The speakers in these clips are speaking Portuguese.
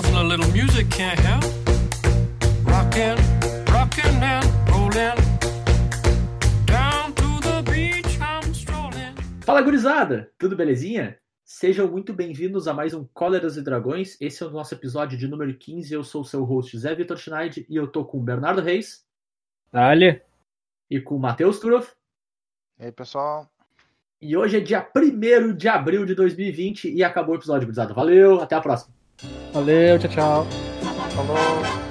nothing a little music can't help. Rockin', rockin' and rollin'. Down to the beach I'm strolling. Fala gurizada, tudo belezinha? Sejam muito bem-vindos a mais um Cóleras e Dragões. Esse é o nosso episódio de número 15. Eu sou o seu host Zé Vitor Schneid e eu tô com o Bernardo Reis Dale. e com o Matheus Turoff. E aí, pessoal? E hoje é dia 1 de abril de 2020 e acabou o episódio, gurizada. Valeu, até a próxima. Valeu, tchau, tchau. Falou!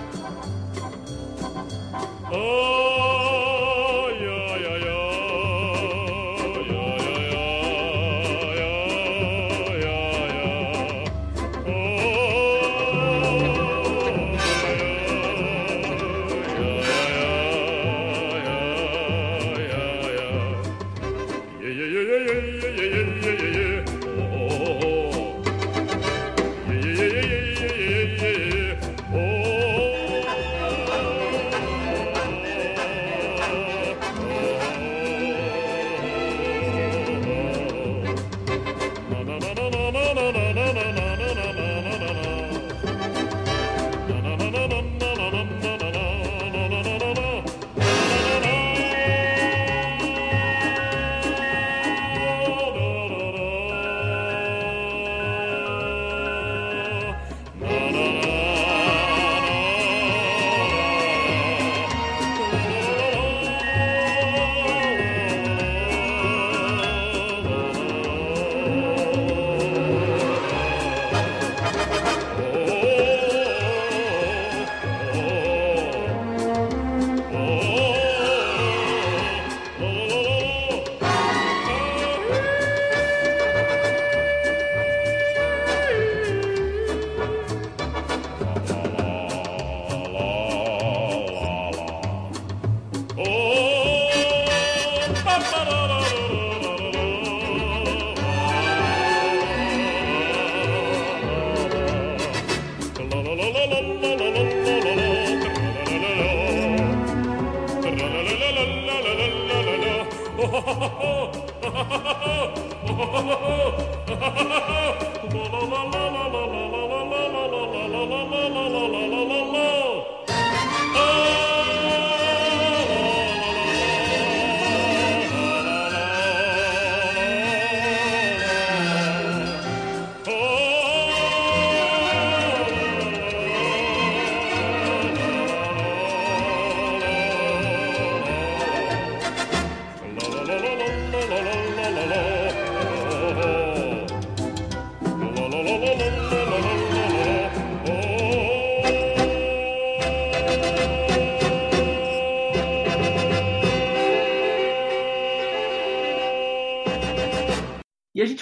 E a gente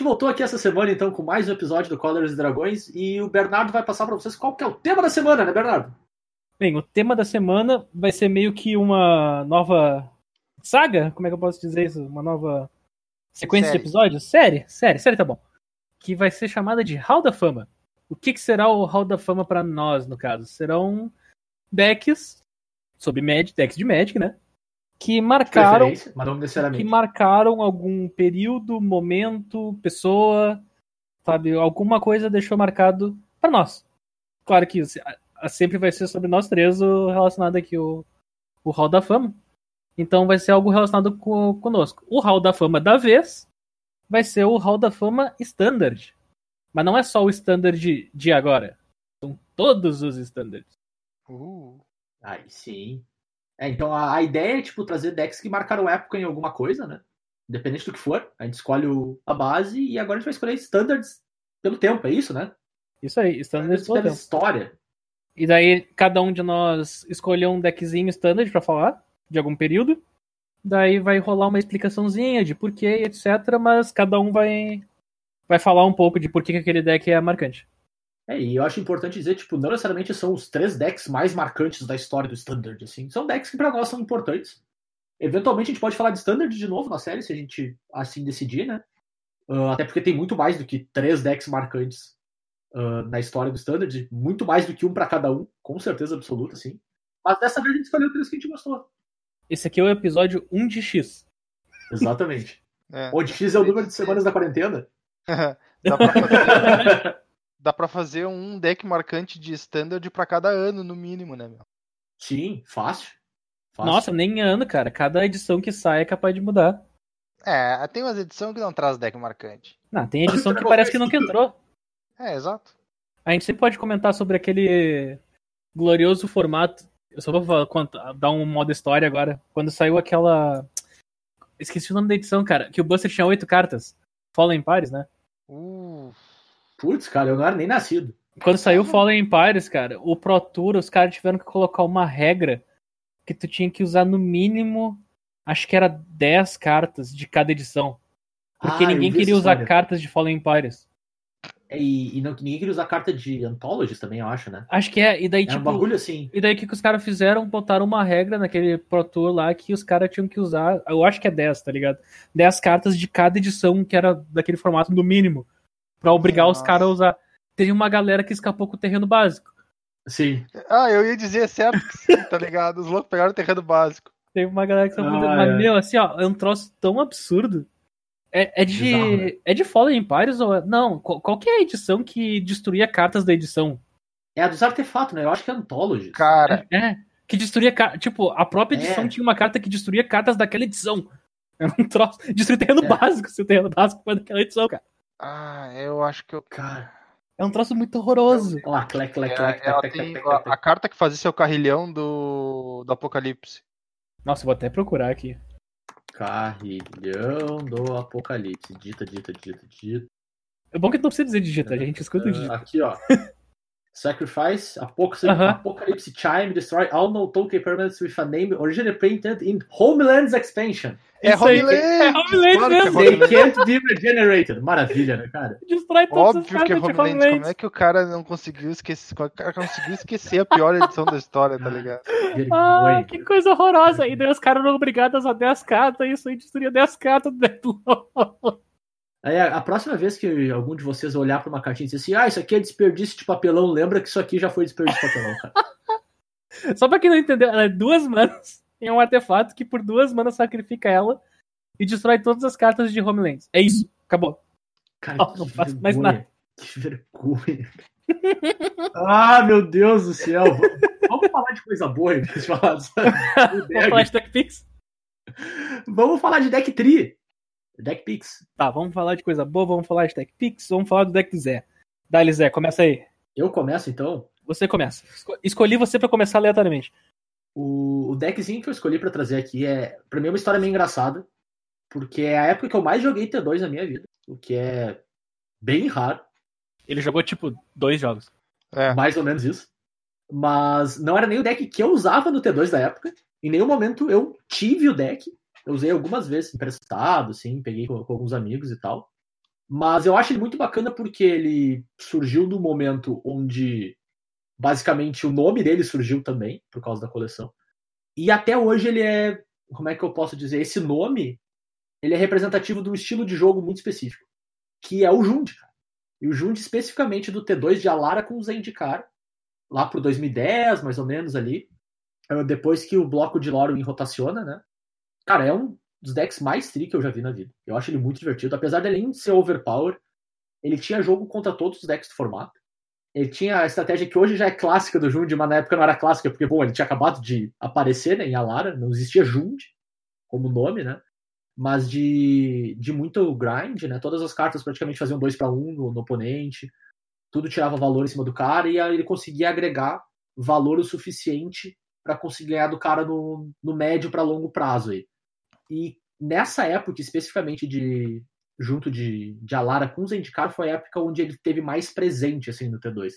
voltou aqui essa semana então com mais um episódio do Cóleras e Dragões e o Bernardo vai passar pra vocês qual que é o tema da semana, né, Bernardo? Bem, o tema da semana vai ser meio que uma nova saga? Como é que eu posso dizer isso? Uma nova sequência Série. de episódios? Série? Série, série tá bom. Que vai ser chamada de Hall da Fama. O que, que será o Hall da Fama pra nós, no caso? Serão decks sobre Magic, decks de Magic, né? Que marcaram Preferência, mas não que marcaram algum período, momento, pessoa, sabe? Alguma coisa deixou marcado pra nós. Claro que sempre vai ser sobre nós três o relacionado aqui, o, o Hall da Fama. Então vai ser algo relacionado com, conosco. O Hall da Fama da vez vai ser o Hall da Fama Standard. Mas não é só o Standard de, de agora. São todos os Standards. Uhul. Aí sim. É, então a, a ideia é tipo trazer decks que marcaram época em alguma coisa, né? Independente do que for. A gente escolhe o- a base e agora a gente vai escolher standards pelo tempo, é isso, né? Isso aí, Standard Standards pela todo. história. E daí cada um de nós escolheu um deckzinho standard pra falar de algum período. Daí vai rolar uma explicaçãozinha de porquê, etc. Mas cada um vai vai falar um pouco de por que aquele deck é marcante. É, e eu acho importante dizer, tipo, não necessariamente são os três decks mais marcantes da história do Standard, assim. São decks que pra nós são importantes. Eventualmente a gente pode falar de Standard de novo na série, se a gente assim decidir, né? Ah, até porque tem muito mais do que três decks marcantes ah, na história do Standard. Muito mais do que um pra cada um, com certeza absoluta, assim. Mas dessa vez a gente escolheu três que a gente gostou. Esse aqui é o episódio 1 de X. Exatamente. É. Onde X é o número de semanas da quarentena. Dá pra fazer, dá pra fazer um deck marcante de standard pra cada ano, no mínimo, né, meu? Sim, fácil. fácil. Nossa, nem ano, cara. Cada edição que sai é capaz de mudar. É, tem umas edições que não traz deck marcante. Não, tem edição que parece que nunca entrou. É, exato. A gente sempre pode comentar sobre aquele glorioso formato. Eu só vou falar- dar um modo história agora. Quando saiu aquela. Esqueci o nome da edição, cara. Que o Buster tinha oito cartas. Fallen Empires, né? Uh, Putz, cara, eu não era nem nascido. Quando saiu Fallen Empires, cara, o Pro Tour, os caras tiveram que colocar uma regra que tu tinha que usar no mínimo, acho que era 10 cartas de cada edição. Porque Ah, ninguém queria usar história. cartas de Fallen Empires. E, e não, ninguém queria usar carta de Anthologies também, eu acho, né? Acho que é. E daí, É um tipo. bagulho assim. E daí o que, que os caras fizeram? Botaram uma regra naquele Pro Tour lá que os caras tinham que usar. Eu acho que é 10, tá ligado? 10 cartas de cada edição que era daquele formato no mínimo. Pra obrigar os Nossa. caras a usar. Teve uma galera que escapou com o terreno básico. Sim. Ah, eu ia dizer certo que sim, tá ligado? Os loucos pegaram o terreno básico. Teve uma galera que escapou. Ah, Mas, é. meu, assim, ó, é um troço tão absurdo. É, é de. Bizarro, né? É de Fallen Empires ou. é- Não, qual, qual que é a edição que destruía cartas da edição? É a dos artefatos, né? Eu acho que é Anthologies. Cara, É. Que destruía. Tipo, a própria edição É. tinha uma carta que destruía cartas daquela edição. Era um troço. Destruir terreno É. básico se o terreno básico foi daquela edição, cara. Ah, eu acho que eu. Cara. É um troço muito horroroso. Olha lá, clec, clec, clec, ela clec, tem a, carta que fazia seu carrilhão do, do Apocalipse. Nossa, vou até procurar aqui. Carrilhão do Apocalipse. Dita, dita, dita, dita. É bom que não precisa dizer digita, a gente escuta o digita. Aqui, ó. Sacrifice, Apocalypse, Aham. Apocalypse Chime, destroy all no token permanents with a name originally printed in Homeland's expansion. É Homeland! é Homeland claro é mesmo. They Homeland. can't be regenerated. Maravilha, né, cara? Destrói todas as Óbvio que é de Homeland. Como Homeland. é que o cara não conseguiu esquecer? como é que O cara conseguiu esquecer a pior edição da história, tá ligado? Ah, que coisa horrorosa. E daí os caras eram obrigados a 10 cartas, isso aí destruía 10 cartas do Deathloop. Aí a, a próxima vez que algum de vocês olhar pra uma cartinha e dizer assim, ah, isso aqui é desperdício de papelão, lembra que isso aqui já foi desperdício de papelão, cara. Só pra quem não entendeu, ela é duas manas. É um artefato que por duas manas sacrifica ela e destrói todas as cartas de Homelands. É isso. Acabou. Cara, Não, que não faço mais vergonha. nada. Que vergonha. ah, meu Deus do céu. Vamos- falar de coisa boa em vez de falar do Vamos falar de Deck Pix? Vamos falar de deck tri. Deck Pix. Tá, vamos falar de coisa boa, vamos falar de Deck Pix, vamos falar do deck do Zé. Dá-lhe, Zé, começa aí. Eu começo então. Você começa. Esco- Escolhi você pra começar aleatoriamente. O, o deckzinho que eu escolhi pra trazer aqui é, pra mim, é uma história meio engraçada. Porque é a época que eu mais joguei T2 na minha vida. O que é bem raro. Ele jogou, tipo, dois jogos. É. mais ou menos isso. Mas não era nem o deck que eu usava no T2 da época. Em nenhum momento eu tive o deck. Eu usei algumas vezes emprestado, assim, peguei com, com alguns amigos e tal. Mas eu acho ele muito bacana porque ele surgiu no momento onde basicamente o nome dele surgiu também, por causa da coleção. E até hoje ele é, como é que eu posso dizer, esse nome, ele é representativo de um estilo de jogo muito específico, que é o Jund, cara. E o Jund especificamente do T2 de Alara com o Zendikar, lá pro 2010, mais ou menos ali, depois que o bloco de Lorwyn rotaciona, né? Cara, é um dos decks mais tri que eu já vi na vida. Eu acho ele muito divertido, apesar dele nem ser overpower, ele tinha jogo contra todos os decks do formato. Ele tinha a estratégia que hoje já é clássica do Jund, mas na época não era clássica, porque, bom, ele tinha acabado de aparecer né, em Alara, não existia Jund como nome, né? Mas de, de muito grind, né? Todas as cartas praticamente faziam 2 para 1 um no, oponente, tudo tirava valor em cima do cara, e ele conseguia agregar valor o suficiente para conseguir ganhar do cara no, no médio para longo prazo aí. E nessa época, especificamente de junto de, de Alara com Zendikar, foi a época onde ele teve mais presente assim no T2.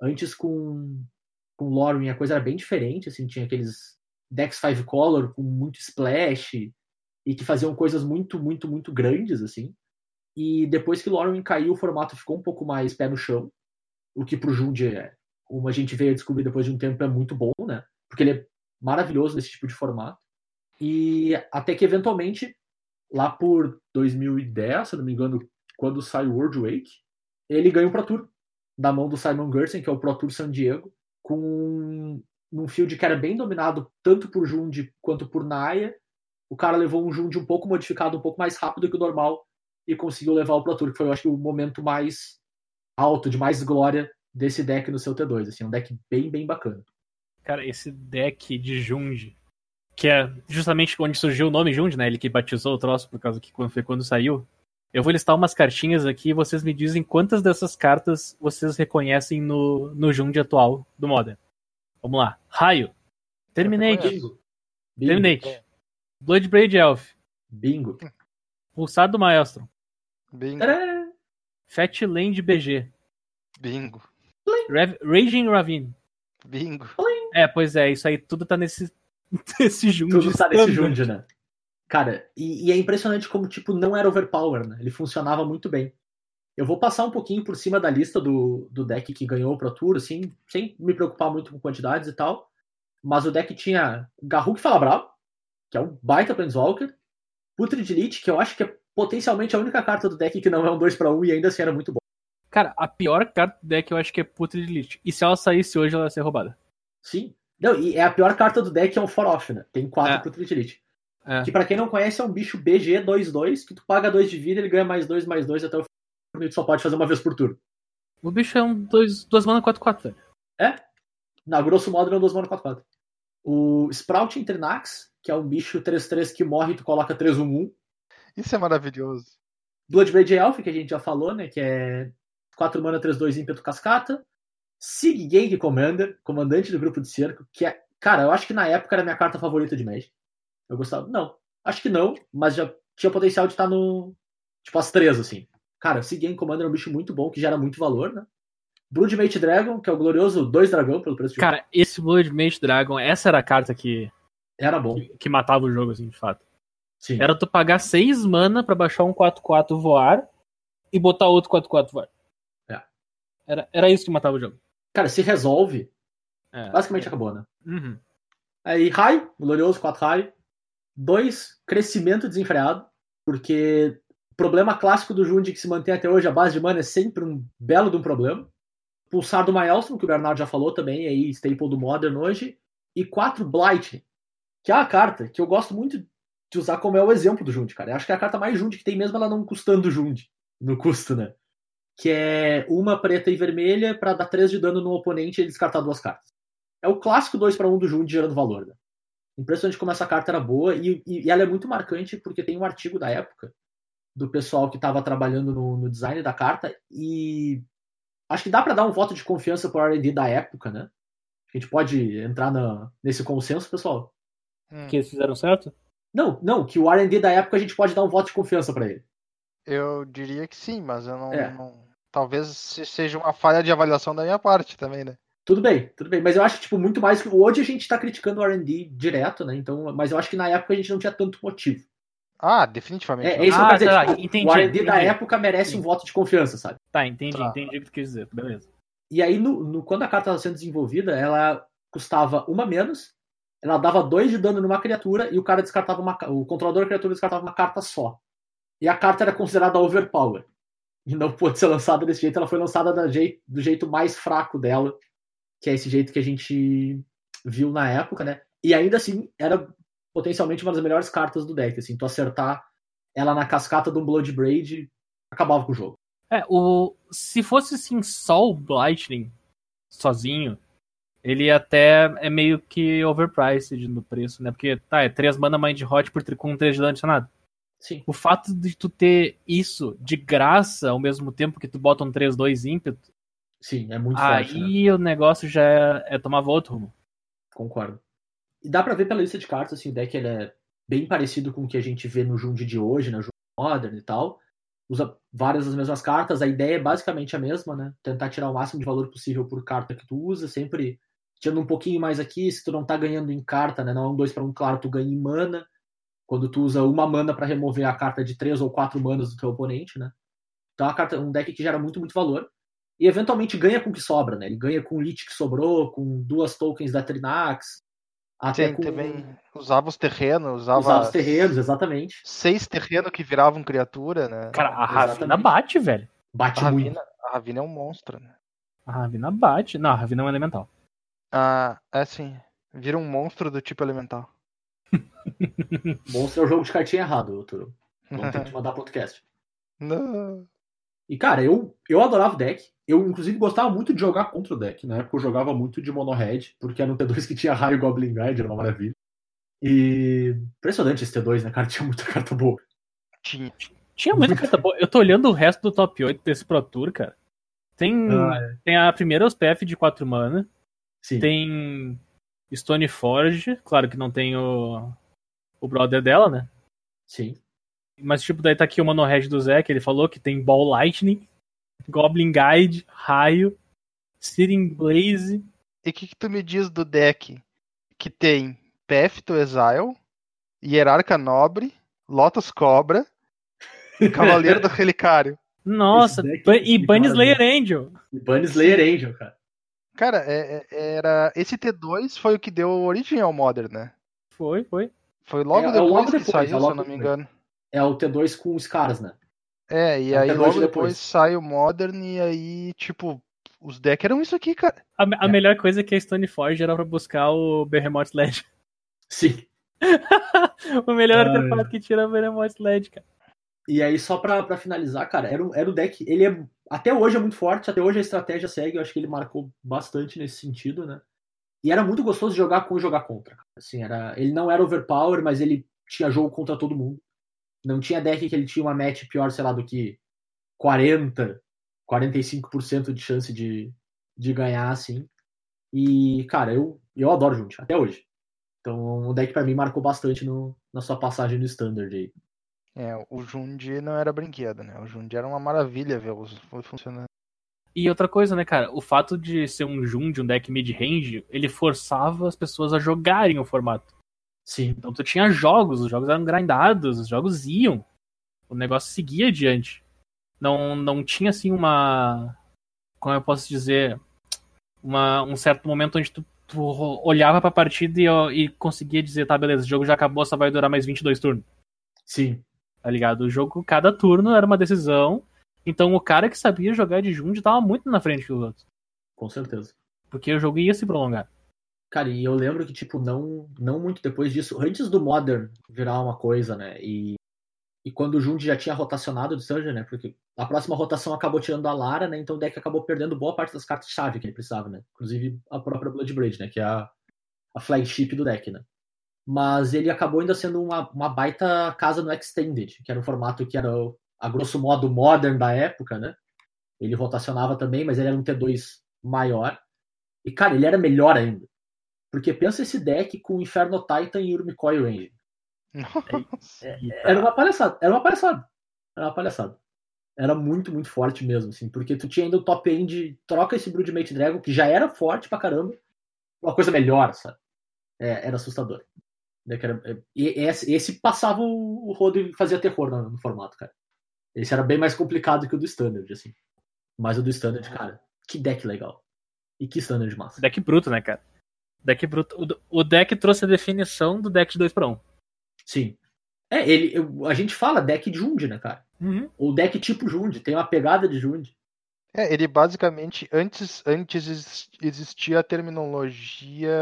Antes com com Lorwyn a coisa era bem diferente, assim, tinha aqueles decks five color com muito splash e que faziam coisas muito, muito, muito grandes assim. E depois que Lorwyn caiu, o formato ficou um pouco mais pé no chão, o que pro Jund é, como a gente veio a descobrir depois de um tempo, é muito bom, né? Porque ele é maravilhoso nesse tipo de formato. E até que eventualmente, lá por 2010, se não me engano, quando sai o World Wake, ele ganha o Pro Tour da mão do Simon Gerson, que é o Pro Tour San Diego, com um field que era bem dominado tanto por Jund quanto por Naya. O cara levou um Jund um pouco modificado, um pouco mais rápido que o normal e conseguiu levar o Pro Tour, que foi, eu acho, o momento mais alto, de mais glória desse deck no seu T2. Assim, um deck bem, bem bacana. Cara, esse deck de Jund, que é justamente onde surgiu o nome Jund, né? Ele que batizou o troço por causa que quando foi quando saiu. Eu vou listar umas cartinhas aqui e vocês me dizem quantas dessas cartas vocês reconhecem no, no Jund atual do Modern. Vamos lá. Raio. Terminate. Bingo. Terminate. Bloodbraid Elf. Bingo. Pulsado Maelstrom. Bingo. Tadã! Fatland BG. Bingo. Rav- Raging Ravine. Bingo. É, pois é, isso aí tudo tá nesse, nesse Jund. Tudo tá nesse. Jund, né? Cara, e, e é impressionante como, tipo, não era overpower, né? Ele funcionava muito bem. Eu vou passar um pouquinho por cima da lista do, do deck que ganhou o Pro Tour, assim, sem me preocupar muito com quantidades e tal. Mas o deck tinha Garruk Fala Bravo, que é um baita Planeswalker. Putrid Elite, que eu acho que é potencialmente a única carta do deck que não é um 2 para 1 e ainda assim era muito bom. Cara, a pior carta do deck eu acho que é Putrid Elite. E se ela saísse hoje, ela ia ser roubada. Sim. Não, e é a pior carta do deck é um For Off, né? Tem quatro É. Putrid Elite. É. Que pra quem não conhece é um bicho BG 2-2, que tu paga 2 de vida, ele ganha mais 2, mais 2 até o fim. E tu só pode fazer uma vez por turno. O bicho é um 2 dois mana 4-4, velho. Na grosso modo, ele é um 2 mana 4-4. O Sprout Internax, que é um bicho 3-3 que morre e tu coloca 3-1-1. Isso é maravilhoso. Bloodbraid Elf, que a gente já falou, né? Que é 4 mana 3-2 ímpeto cascata. Sig Gang Commander, comandante do grupo de cerco, que é. Cara, eu acho que na época era minha carta favorita de Magic. Eu gostava. Não, acho que não, mas já tinha potencial de estar no. Tipo, as três, assim. Cara, Sig Gang Commander é um bicho muito bom, que gera muito valor, né? Broodmate Dragon, que é o glorioso 2 dragão pelo preço de Cara, esse Blood Mage Dragon, essa era a carta que, Era bom. que, que matava o jogo, assim, de fato. Sim. Era tu pagar 6 mana pra baixar um 4-4 voar e botar outro 4-4 voar. É. Era, era isso que matava o jogo. Cara, se resolve, É. basicamente acabou, né? Uhum. Aí, raio, glorioso 4 raio. 2, crescimento desenfreado, porque o problema clássico do Jund que se mantém até hoje, a base de mana é sempre um belo de um problema. Pulsar do Maelstrom, que o Bernardo já falou também, aí, staple do Modern hoje. E 4, Blight, que é uma carta que eu gosto muito de usar como é o exemplo do Jund, cara. Eu acho que é a carta mais Jund que tem, mesmo ela não custando Jund, no custo, né? Que é uma preta e vermelha pra dar 3 de dano no oponente e ele descartar duas cartas. É o clássico 2 para 1 do Jund gerando valor, né? Impressionante como essa carta era boa e, e- e ela é muito marcante porque tem um artigo da época do pessoal que estava trabalhando no, no design da carta e acho que dá para dar um voto de confiança pro R&D da época, né? A gente pode entrar na- nesse consenso, pessoal? Hum, Que eles fizeram certo? Não, não, que o R&D da época a gente pode dar um voto de confiança para ele. Eu diria que sim, mas eu não. É. não- Talvez se- seja uma falha de avaliação da minha parte também, né? Tudo bem, tudo bem, mas eu acho tipo muito mais que hoje a gente tá criticando o R&D direto, né? Então, mas eu acho que na época a gente não tinha tanto motivo. Ah, definitivamente. É, não. é isso que eu Ah, quero dizer, tá, tipo, entendi, o R&D da entendi. época merece um voto de confiança, sabe? Tá, entendi, Tá. entendi o que tu quis dizer. Beleza. E aí, no, no- quando a carta estava sendo desenvolvida, ela custava uma menos, ela dava dois de dano numa criatura e o cara descartava uma o controlador da criatura descartava uma carta só. E a carta era considerada overpower. E não pôde ser lançada desse jeito, ela foi lançada da jei- do jeito mais fraco dela, que é esse jeito que a gente viu na época, né? E ainda assim, era potencialmente uma das melhores cartas do deck, assim, tu acertar ela na cascata de um Bloodbraid, acabava com o jogo. É, o... se fosse assim só o Lightning sozinho, ele até é meio que overpriced no preço, né? Porque, tá, é 3 mana Mind Hot por, com 3 de dano adicionado. Sim. O fato de tu ter isso de graça ao mesmo tempo que tu bota um 3-2 ímpeto, Sim, é muito forte, né? aí o negócio já é, é tomar outro rumo. Concordo. E dá pra ver pela lista de cartas, assim, o deck ele é bem parecido com o que a gente vê no Jund de hoje, né, Jund Modern e tal. Usa várias das mesmas cartas, a ideia é basicamente a mesma, né? Tentar tirar o máximo de valor possível por carta que tu usa, sempre tirando um pouquinho mais aqui, se tu não tá ganhando em carta, né? Não é um 2 para um claro, tu ganha em mana. Quando tu usa uma mana pra remover a carta de 3 ou 4 manas do teu oponente, né? Então é uma carta, um deck que gera muito, muito valor. E eventualmente ganha com o que sobra, né? Ele ganha com o Lich que sobrou, com duas tokens da Trinax, até Tem com também. Usava os terrenos, usava. usava os terrenos, exatamente. Seis terrenos que viravam criatura, né? Cara, a Ravina Exatamente. bate, velho. Bate A muito. Ravina, a Ravina é um monstro, né? A Ravina bate. Não, a Ravina é um elemental. Ah, é assim. Vira um monstro do tipo elemental. Monstro é o jogo de cartinha errado, Turo. Vamos ter que te mandar podcast. Não. E, cara, eu, eu adorava o deck. Eu, inclusive, gostava muito de jogar contra o deck. Na época eu jogava muito de Mono Red, porque era um T2 que tinha raio Goblin Guide, era uma maravilha. E impressionante esse T2, né, cara? Tinha muita carta boa. Tinha. Tinha muita carta boa. Eu tô olhando o resto do top 8 desse Pro Tour, cara. Tem, Ah, tem a primeira OSPF de 4 mana. Sim. Tem Stoneforge. Claro que não tem o, o brother dela, né? Sim. Mas, tipo, daí tá aqui o Mono Red do Zé, que ele falou que tem Ball Lightning, Goblin Guide, Raio, Searing Blaze. E o que, que tu me diz do deck que tem Path to Exile, Hierarca Nobre, Lotus Cobra, Cavaleiro do Relicário? Nossa, é e de Bunny. Slayer Angel. E Bunny Slayer Angel, cara. Cara, é- é- era esse T2 foi o que deu origem ao Modern, né? Foi, foi. Foi logo É, é depois logo que depois, saiu, é se eu não me engano. É o T2 com os caras, né? É, e É aí T2 logo depois. depois sai o Modern e aí, tipo, os decks eram isso aqui, cara. A, a É. melhor coisa é que a Stoneforge era pra buscar o Behemoth Sledge. Sim. o melhor Ah, artefato que tira é o Behemoth Sledge, cara. E aí, só pra, pra finalizar, cara, era, um- era o deck. Ele é. Até hoje é muito forte, até hoje a estratégia segue. Eu acho que ele marcou bastante nesse sentido, né? E era muito gostoso jogar com e jogar contra. Assim, era, ele não era overpower, mas ele tinha jogo contra todo mundo. Não tinha deck que ele tinha uma match pior, sei lá, do que 40, 45% de chance de, de ganhar, assim. E, cara, eu, eu adoro Junt, até hoje. Então, o deck pra mim marcou bastante no, na sua passagem no Standard aí. É, o Jund não era brinquedo, né? O Jund era uma maravilha ver os funcionando. E outra coisa, né, cara? O fato de ser um Jund, um deck mid-range, ele forçava as pessoas a jogarem o formato. Sim. Então tu tinha jogos, os jogos eram grindados, os jogos iam. O negócio seguia adiante. Não, não tinha assim uma. Como eu posso dizer? Uma, um certo momento onde tu, tu olhava pra partida e, e conseguia dizer, tá, beleza, o jogo já acabou, só vai durar mais 22 turnos. Sim. Tá ligado? O jogo, cada turno era uma decisão. Então o cara que sabia jogar de Jund tava muito na frente dos outros. Com certeza. Porque o jogo ia se prolongar. Cara, e eu lembro que, tipo, não, não muito depois disso, antes do Modern virar uma coisa, né? E, e quando o Jund já tinha rotacionado do Surgeon, né? Porque a próxima rotação acabou tirando a Lara, né? Então o deck acabou perdendo boa parte das cartas-chave que ele precisava, né? Inclusive a própria Bloodbraid, né? Que é a, a flagship do deck, né? Mas ele acabou ainda sendo uma, uma baita casa no Extended, que era um formato que era, a grosso modo, Modern da época, né? Ele rotacionava também, mas ele era um T2 maior. E, cara, ele era melhor ainda. Porque pensa esse deck com Inferno Titan e Urmikoi Range. Nossa. Era uma palhaçada. Era uma palhaçada. Era uma palhaçada. Era muito, muito forte mesmo, assim. Porque tu tinha ainda o top end, troca esse Broodmate Dragon, que já era forte pra caramba, uma coisa melhor, sabe? É, era assustador. Né, era- é, esse, esse passava o, o rodo e fazia terror no, no formato, cara. Esse era bem mais complicado que o do Standard, assim. Mas o do Standard, cara, que deck legal. E que Standard massa. Deck bruto, né, cara? Deck bruto. O, o deck trouxe a definição do deck de 2 para 1. Sim. É, ele, eu- a gente fala deck de Jund, né, cara? Uhum. Ou deck tipo Jund, tem uma pegada de Jund. É, ele basicamente, antes, antes exis- existia a terminologia,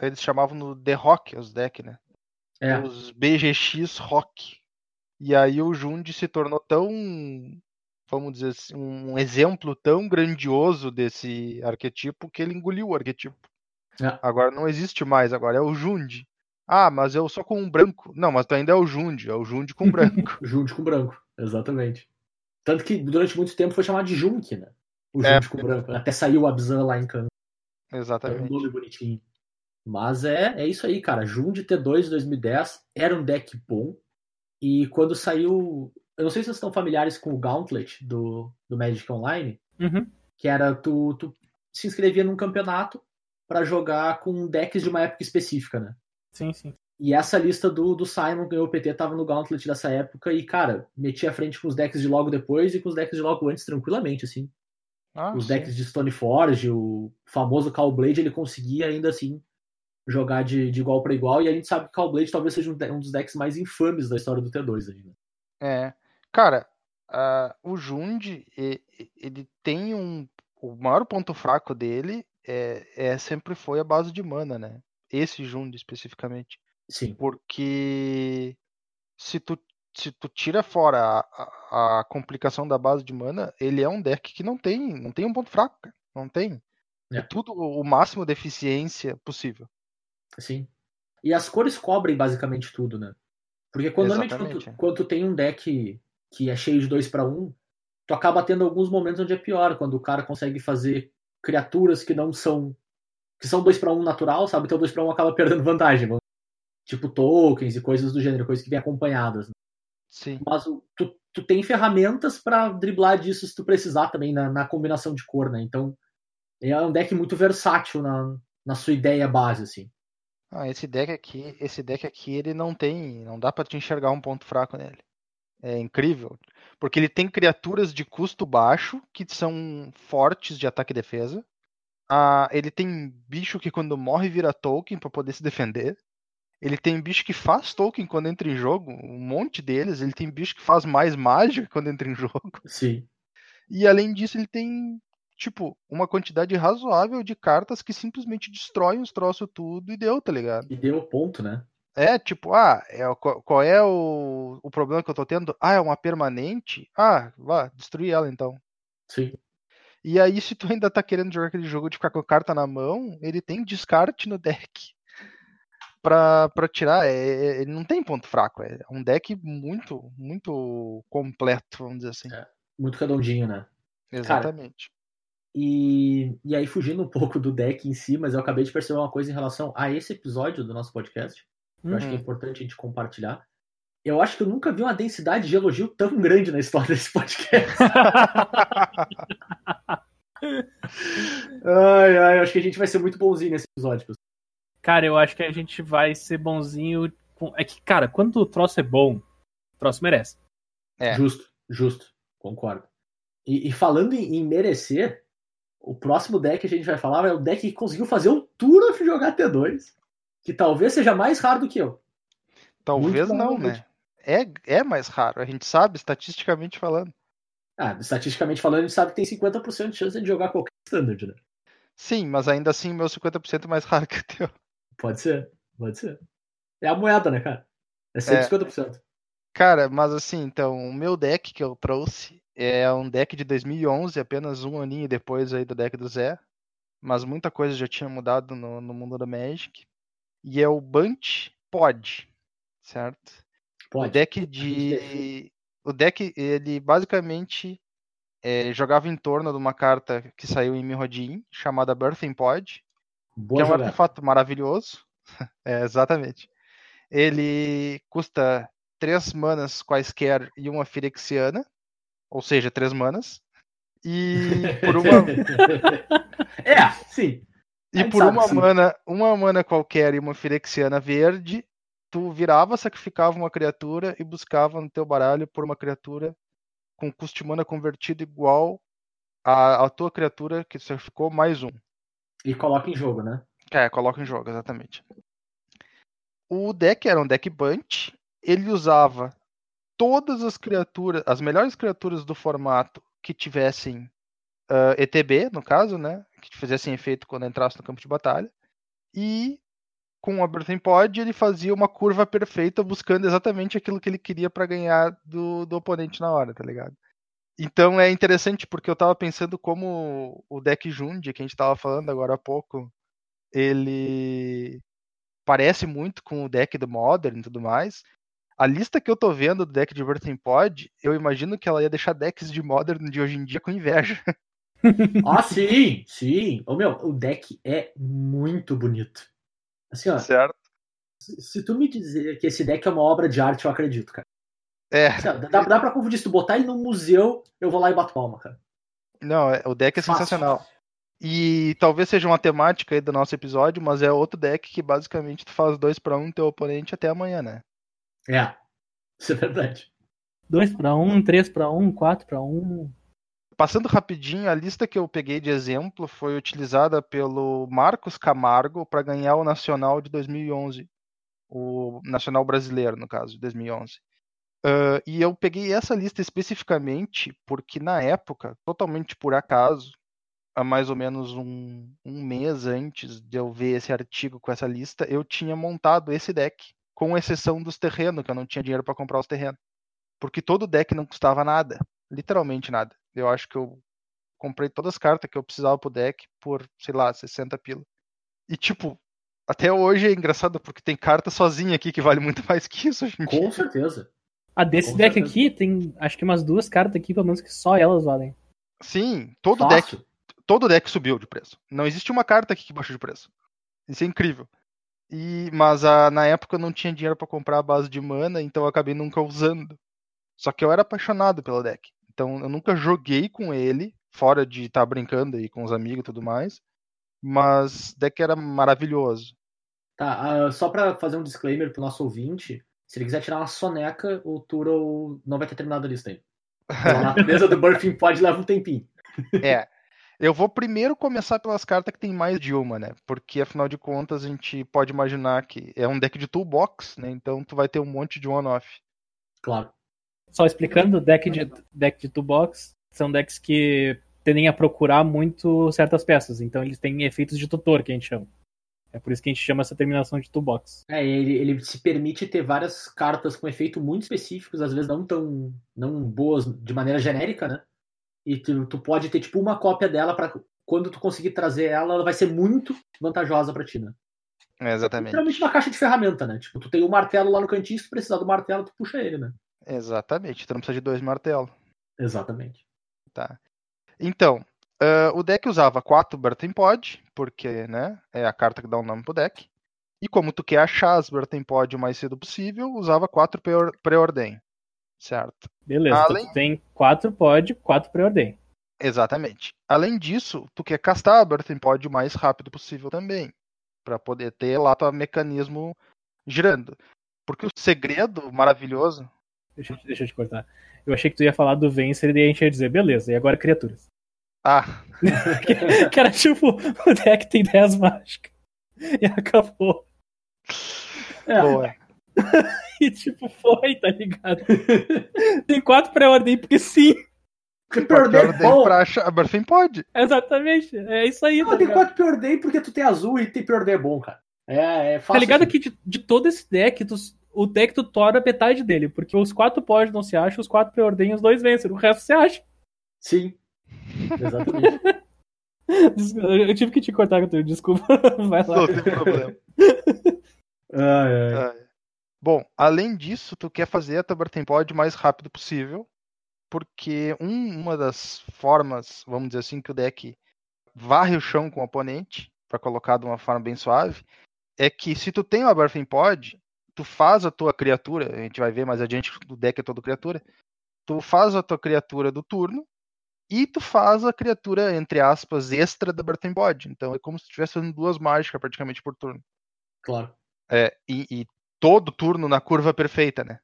eles chamavam no The Rock os decks, né? É, Os BGX Rock. E aí o Jund se tornou tão, vamos dizer assim, um exemplo tão grandioso desse arquetipo que ele engoliu o arquetipo. É. Agora não existe mais, agora é o Jund. Ah, mas eu sou com um branco. Não, mas tu ainda é o Jund, é o Jund com branco. Jund com branco, exatamente. Tanto que durante muito tempo foi chamado de Junk, né? O É. Jund com branco. Até saiu o Abzan lá em Cannes. Era um Exatamente. nome bonitinho. Mas é, é isso aí, cara. Jund T2 de 2010 era um deck bom. E quando saiu. Eu não sei se vocês estão familiares com o Gauntlet do, do Magic Online. Uhum. que era tu, tu se inscrevia num campeonato pra jogar com decks de uma época específica, né? Sim, sim. E essa lista do, do Simon que ganhou o PT tava no Gauntlet dessa época e, cara, metia a frente com os decks de logo depois e com os decks de logo antes tranquilamente, assim. Ah, os sim. decks de Stoneforge, o famoso Callblade, ele conseguia ainda assim jogar de, de igual para igual e a gente sabe que Callblade talvez seja um, um dos decks mais infames da história do T2 ainda. É. Cara, ah, o Jund, ele tem um. O maior ponto fraco dele é, é sempre foi a base de mana, né? Esse Jund especificamente. Sim, Porque se tu se tu tira fora a, a, a complicação da base de mana, ele é um deck que não tem, não tem um ponto fraco, cara. Não tem. É, É. tudo o máximo de eficiência possível. Sim. E as cores cobrem basicamente tudo, né? Porque quando, normalmente quando, tu, quando tu tem um deck que é cheio de 2 para 1, tu acaba tendo alguns momentos onde é pior, quando o cara consegue fazer criaturas que não são. que são 2 para 1 natural, sabe? Então 2 para 1 acaba perdendo vantagem. Tipo tokens e coisas do gênero, coisas que vêm acompanhadas. né? Sim. Mas tu, tu tem ferramentas pra driblar disso se tu precisar também na, na combinação de cor, né? Então é um deck muito versátil na, na sua ideia base, assim. Ah, esse deck aqui, esse deck aqui, ele não tem, não dá pra te enxergar um ponto fraco nele. É incrível, porque ele tem criaturas de custo baixo que são fortes de ataque e defesa. Ah, ele tem bicho que quando morre vira token pra poder se defender. Ele tem bicho que faz token quando entra em jogo, um monte deles. Ele tem bicho que faz mais mágica quando entra em jogo. Sim. E além disso, ele tem, tipo, uma quantidade razoável de cartas que simplesmente destroem os troços tudo e deu, tá ligado? E deu ponto, né? É, tipo, ah, é, qual, é o, o problema que eu tô tendo? Ah, é uma permanente? Ah, vá, destruir ela então. Sim. E aí, se tu ainda tá querendo jogar aquele jogo de ficar com a carta na mão, ele tem descarte no deck pra, pra tirar. É, é- ele não tem ponto fraco. É um deck muito, muito completo, vamos dizer assim. É. Muito redondinho, né? Exatamente. E, e aí, fugindo um pouco do deck em si, mas eu acabei de perceber uma coisa em relação a esse episódio do nosso podcast, que eu acho que é Uhum. importante a gente compartilhar. Eu acho que eu nunca vi uma densidade de elogio tão grande na história desse podcast. ai, ai, eu acho que a gente vai ser muito bonzinho nesse episódio. pessoal. Cara, eu acho que a gente vai ser bonzinho. com- É que, cara, quando o troço é bom, o troço merece. É. Justo, justo, concordo. E, e falando em, em merecer, o próximo deck que a gente vai falar é o deck que conseguiu fazer o Turaf jogar T2, que talvez seja mais raro do que eu. Talvez não, né? É, é mais raro, a gente sabe, estatisticamente falando. Ah, estatisticamente falando, a gente sabe que tem 50% de chance de jogar qualquer standard, né? Sim, mas ainda assim, meu 50% é mais raro que o teu. Pode ser, pode ser. É a moeda, né, cara? É sempre É. 50%. Cara, mas assim, então, o meu deck que eu trouxe é um deck de 2011, apenas um aninho depois aí do deck do Zé. Mas muita coisa já tinha mudado no, no mundo do Magic. E é o Bunch Pod, certo? Pode. O deck de. O deck, ele basicamente é, jogava em torno de uma carta que saiu em Mirrodin, chamada Birthing Pod. Boa que é um jogada. artefato maravilhoso. é, exatamente. Ele custa três manas quaisquer e uma Firexiana, ou seja, três manas. E por uma, é, sim. E por sabe, uma sim. mana, uma mana qualquer e uma Firexiana verde, tu virava, sacrificava uma criatura e buscava no teu baralho por uma criatura com custo de mana convertido igual à, à tua criatura que sacrificou mais um. E coloca em jogo, né? É, coloca em jogo, exatamente. O deck era um deck bunch. Ele usava todas as criaturas, as melhores criaturas do formato que tivessem ah, ETB, no caso, né? Que fizessem efeito quando entrasse no campo de batalha. E com o Birthing Pod ele fazia uma curva perfeita buscando exatamente aquilo que ele queria para ganhar do, do oponente na hora, tá ligado? Então é interessante porque eu tava pensando como o deck Jundi, que a gente tava falando agora há pouco, ele parece muito com o deck do Modern e tudo mais. A lista que eu tô vendo do deck de Birthing Pod, eu imagino que ela ia deixar decks de Modern de hoje em dia com inveja. Ah, sim, sim. Ô, meu, o deck é muito bonito. Assim, ó, Certo? se se tu me dizer que esse deck é uma obra de arte, eu acredito, cara. É, Assim, ó, dá, dá pra confundir. Se tu botar ele no museu, eu vou lá e bato palma, cara. não, é- o deck é Fácil. sensacional. E talvez seja uma temática aí do nosso episódio, mas é outro deck que basicamente tu faz dois para um teu oponente até amanhã, né? É, isso é verdade. 2 pra 1, 3 pra 1, 4 pra 1. Passando rapidinho, a lista que eu peguei de exemplo foi utilizada pelo Marcos Camargo para ganhar o Nacional de 2011. O Nacional Brasileiro, no caso, de 2011. Ah, e eu peguei essa lista especificamente porque, na época, totalmente por acaso, há mais ou menos um, um mês antes de eu ver esse artigo com essa lista, eu tinha montado esse deck, com exceção dos terrenos, que eu não tinha dinheiro para comprar os terrenos. porque todo deck não custava nada, literalmente nada. Eu acho que eu comprei todas as cartas que eu precisava pro deck por, sei lá, 60 pila. E tipo, até hoje é engraçado porque tem carta sozinha aqui que vale muito mais que isso dia. Com certeza. Ah, desse Com deck certeza. aqui, tem acho que umas duas cartas aqui, pelo menos, que só elas valem. Sim, todo deck Fácil. todo deck subiu de preço. Não existe uma carta aqui que baixou de preço. Isso é incrível. E, mas a, na época eu não tinha dinheiro pra comprar a base de mana, então eu acabei nunca usando. Só que eu era apaixonado pelo deck. Então eu nunca joguei com ele, fora de estar brincando aí com os amigos e tudo mais. Mas o deck era maravilhoso. Tá, ah, só pra fazer um disclaimer pro nosso ouvinte, se ele quiser tirar uma soneca, o Turo não vai ter terminado a lista ainda. A natureza do Burfing Pod leva um tempinho. É. Eu vou primeiro começar pelas cartas que tem mais de uma, né? Porque afinal de contas a gente pode imaginar que é um deck de toolbox, né? Então tu vai ter um monte de one-off. Claro. Só explicando, deck de, deck de toolbox são decks que tendem a procurar muito certas peças, então eles têm efeitos de tutor, que a gente chama. É por isso que a gente chama essa terminação de toolbox. É, ele, ele se permite ter várias cartas com efeito muito específicos, às vezes não tão não boas de maneira genérica, né? E tu, tu pode ter tipo uma cópia dela para quando tu conseguir trazer ela, ela vai ser muito vantajosa pra ti, né? É, exatamente. Literalmente uma caixa de ferramenta, né? Tipo, tu tem um martelo lá no cantinho, se tu precisar do martelo, tu puxa ele, né? Exatamente. Tu não precisa de dois martelos. Exatamente. Tá. Então, ah, o deck usava quatro Birthing Pod, porque, né, é a carta que dá o nome pro deck. E como tu quer achar as Birthing Pod o mais cedo possível, usava quatro preor- preordem. Certo. Beleza, Além- então tu tem quatro pod, quatro preordem. Exatamente. Além disso, tu quer castar a Birthing Pod o mais rápido possível também, Pra poder ter lá teu mecanismo girando. Porque o segredo maravilhoso Deixa, eu- deixa eu te cortar. Eu achei que tu ia falar do Vencer e a gente ia dizer, beleza, e agora criaturas. Ah, que, que era tipo, o deck tem 10 mágicas. E acabou. É, boa. E tipo, foi, tá ligado? Tem quatro pré-ordem, porque sim. Quatro perder é bom. pra achar a Birthing Pod. Exatamente. É isso aí, Não, tá tem ligado? quatro Preordem porque tu tem azul e tem Preordem é bom, cara. É, é fácil. Tá ligado assim. que de, de todo esse deck, tu- o deck tu tora metade dele, porque os quatro pod não se acham, os quatro preordem e os dois vencem, o resto se acha. Sim. Exatamente. Eu tive que te cortar, desculpa. Vai lá. Não tem problema. Ai, ai. É. Bom, além disso, tu quer fazer a tua Birthing Pod o mais rápido possível, porque um- uma das formas, vamos dizer assim, que o deck varre o chão com o oponente, para colocar de uma forma bem suave, é que se tu tem uma Birthing Pod, tu faz a tua criatura, a gente vai ver mais adiante que o deck é todo criatura, tu faz a tua criatura do turno e tu faz a criatura, entre aspas, extra da Birthing Pod. Então é como se tu estivesse fazendo duas mágicas praticamente por turno. Claro. É, e, e todo turno na curva perfeita, né?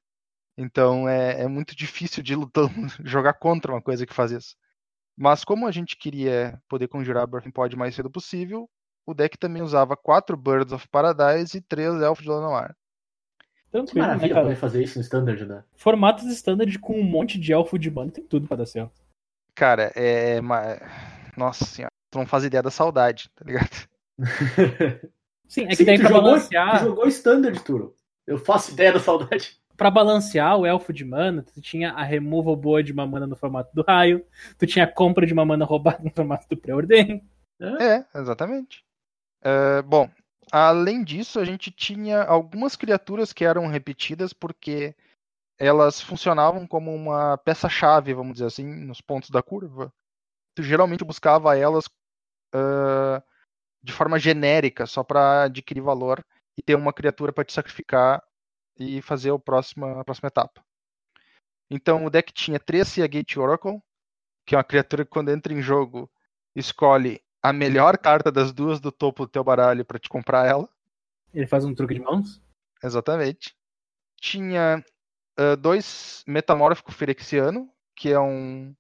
Então é, é muito difícil de lutar, jogar contra uma coisa que faz isso. Mas como a gente queria poder conjurar Birthing Pod o mais cedo possível, o deck também usava quatro Birds of Paradise e três Elfos de Lanoir. Que Tranquilo, né, maravilha poder fazer isso no Standard, né? Formatos standard com um monte de elfo de mana tem tudo pra dar certo. Cara, é. ma- Nossa senhora, tu não faz ideia da saudade, tá ligado? Sim, é que Sim, daí tu pra jogou, balancear, tu jogou Standard, Turo. Eu faço ideia da saudade. pra balancear o elfo de mana, tu tinha a removal boa de uma mana no formato do raio, tu tinha a compra de uma mana roubada no formato do preordem. É, exatamente. É, bom, além disso, a gente tinha algumas criaturas que eram repetidas porque elas funcionavam como uma peça-chave, vamos dizer assim, nos pontos da curva. Tu geralmente buscava elas ah, de forma genérica, só para adquirir valor e ter uma criatura para te sacrificar e fazer o próximo, a próxima etapa. Então o deck tinha três Seagate Oracle, que é uma criatura que quando entra em jogo escolhe a melhor carta das duas do topo do teu baralho para te comprar ela. Ele faz um truque de mãos. Exatamente. Tinha ah, dois Metamórfico Firexiano, que é um,